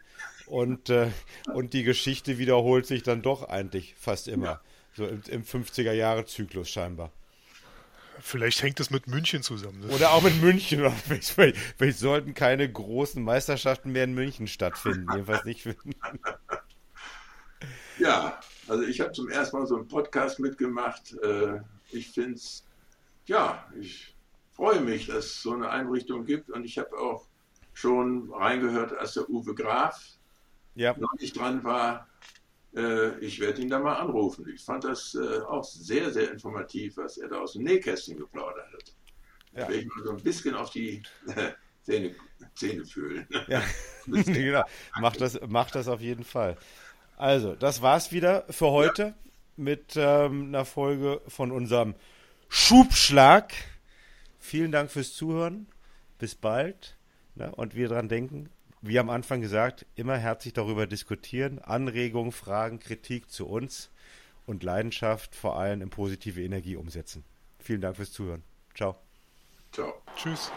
Und, äh, und die Geschichte wiederholt sich dann doch eigentlich fast immer. Ja. So im, im 50er-Jahre-Zyklus scheinbar. Vielleicht hängt es mit München zusammen. Oder auch mit München. (laughs) Vielleicht, vielleicht, sollten keine großen Meisterschaften mehr in München stattfinden. Jedenfalls nicht. ja, also ich habe zum ersten Mal so einen Podcast mitgemacht. Äh, ich finde es, ja, ich freue mich, dass es so eine Einrichtung gibt. Und ich habe auch schon reingehört, als der Uwe Graf ja. noch nicht dran war. Äh, ich werde ihn da mal anrufen. Ich fand das äh, auch sehr, sehr informativ, was er da aus dem Nähkästchen geplaudert hat. Ja. Will ich mal so ein bisschen auf die (laughs) Zähne, Zähne fühlen. Ja, (laughs) (laughs) genau. Macht das, macht das auf jeden Fall. Also, das war's wieder für heute ja. mit ähm, einer Folge von unserem Schubschlag. Vielen Dank fürs Zuhören. Bis bald. Ne? Und wir dran denken, wie am Anfang gesagt, immer herzlich darüber diskutieren. Anregungen, Fragen, Kritik zu uns und Leidenschaft vor allem in positive Energie umsetzen. Vielen Dank fürs Zuhören. Ciao. Ciao. Tschüss.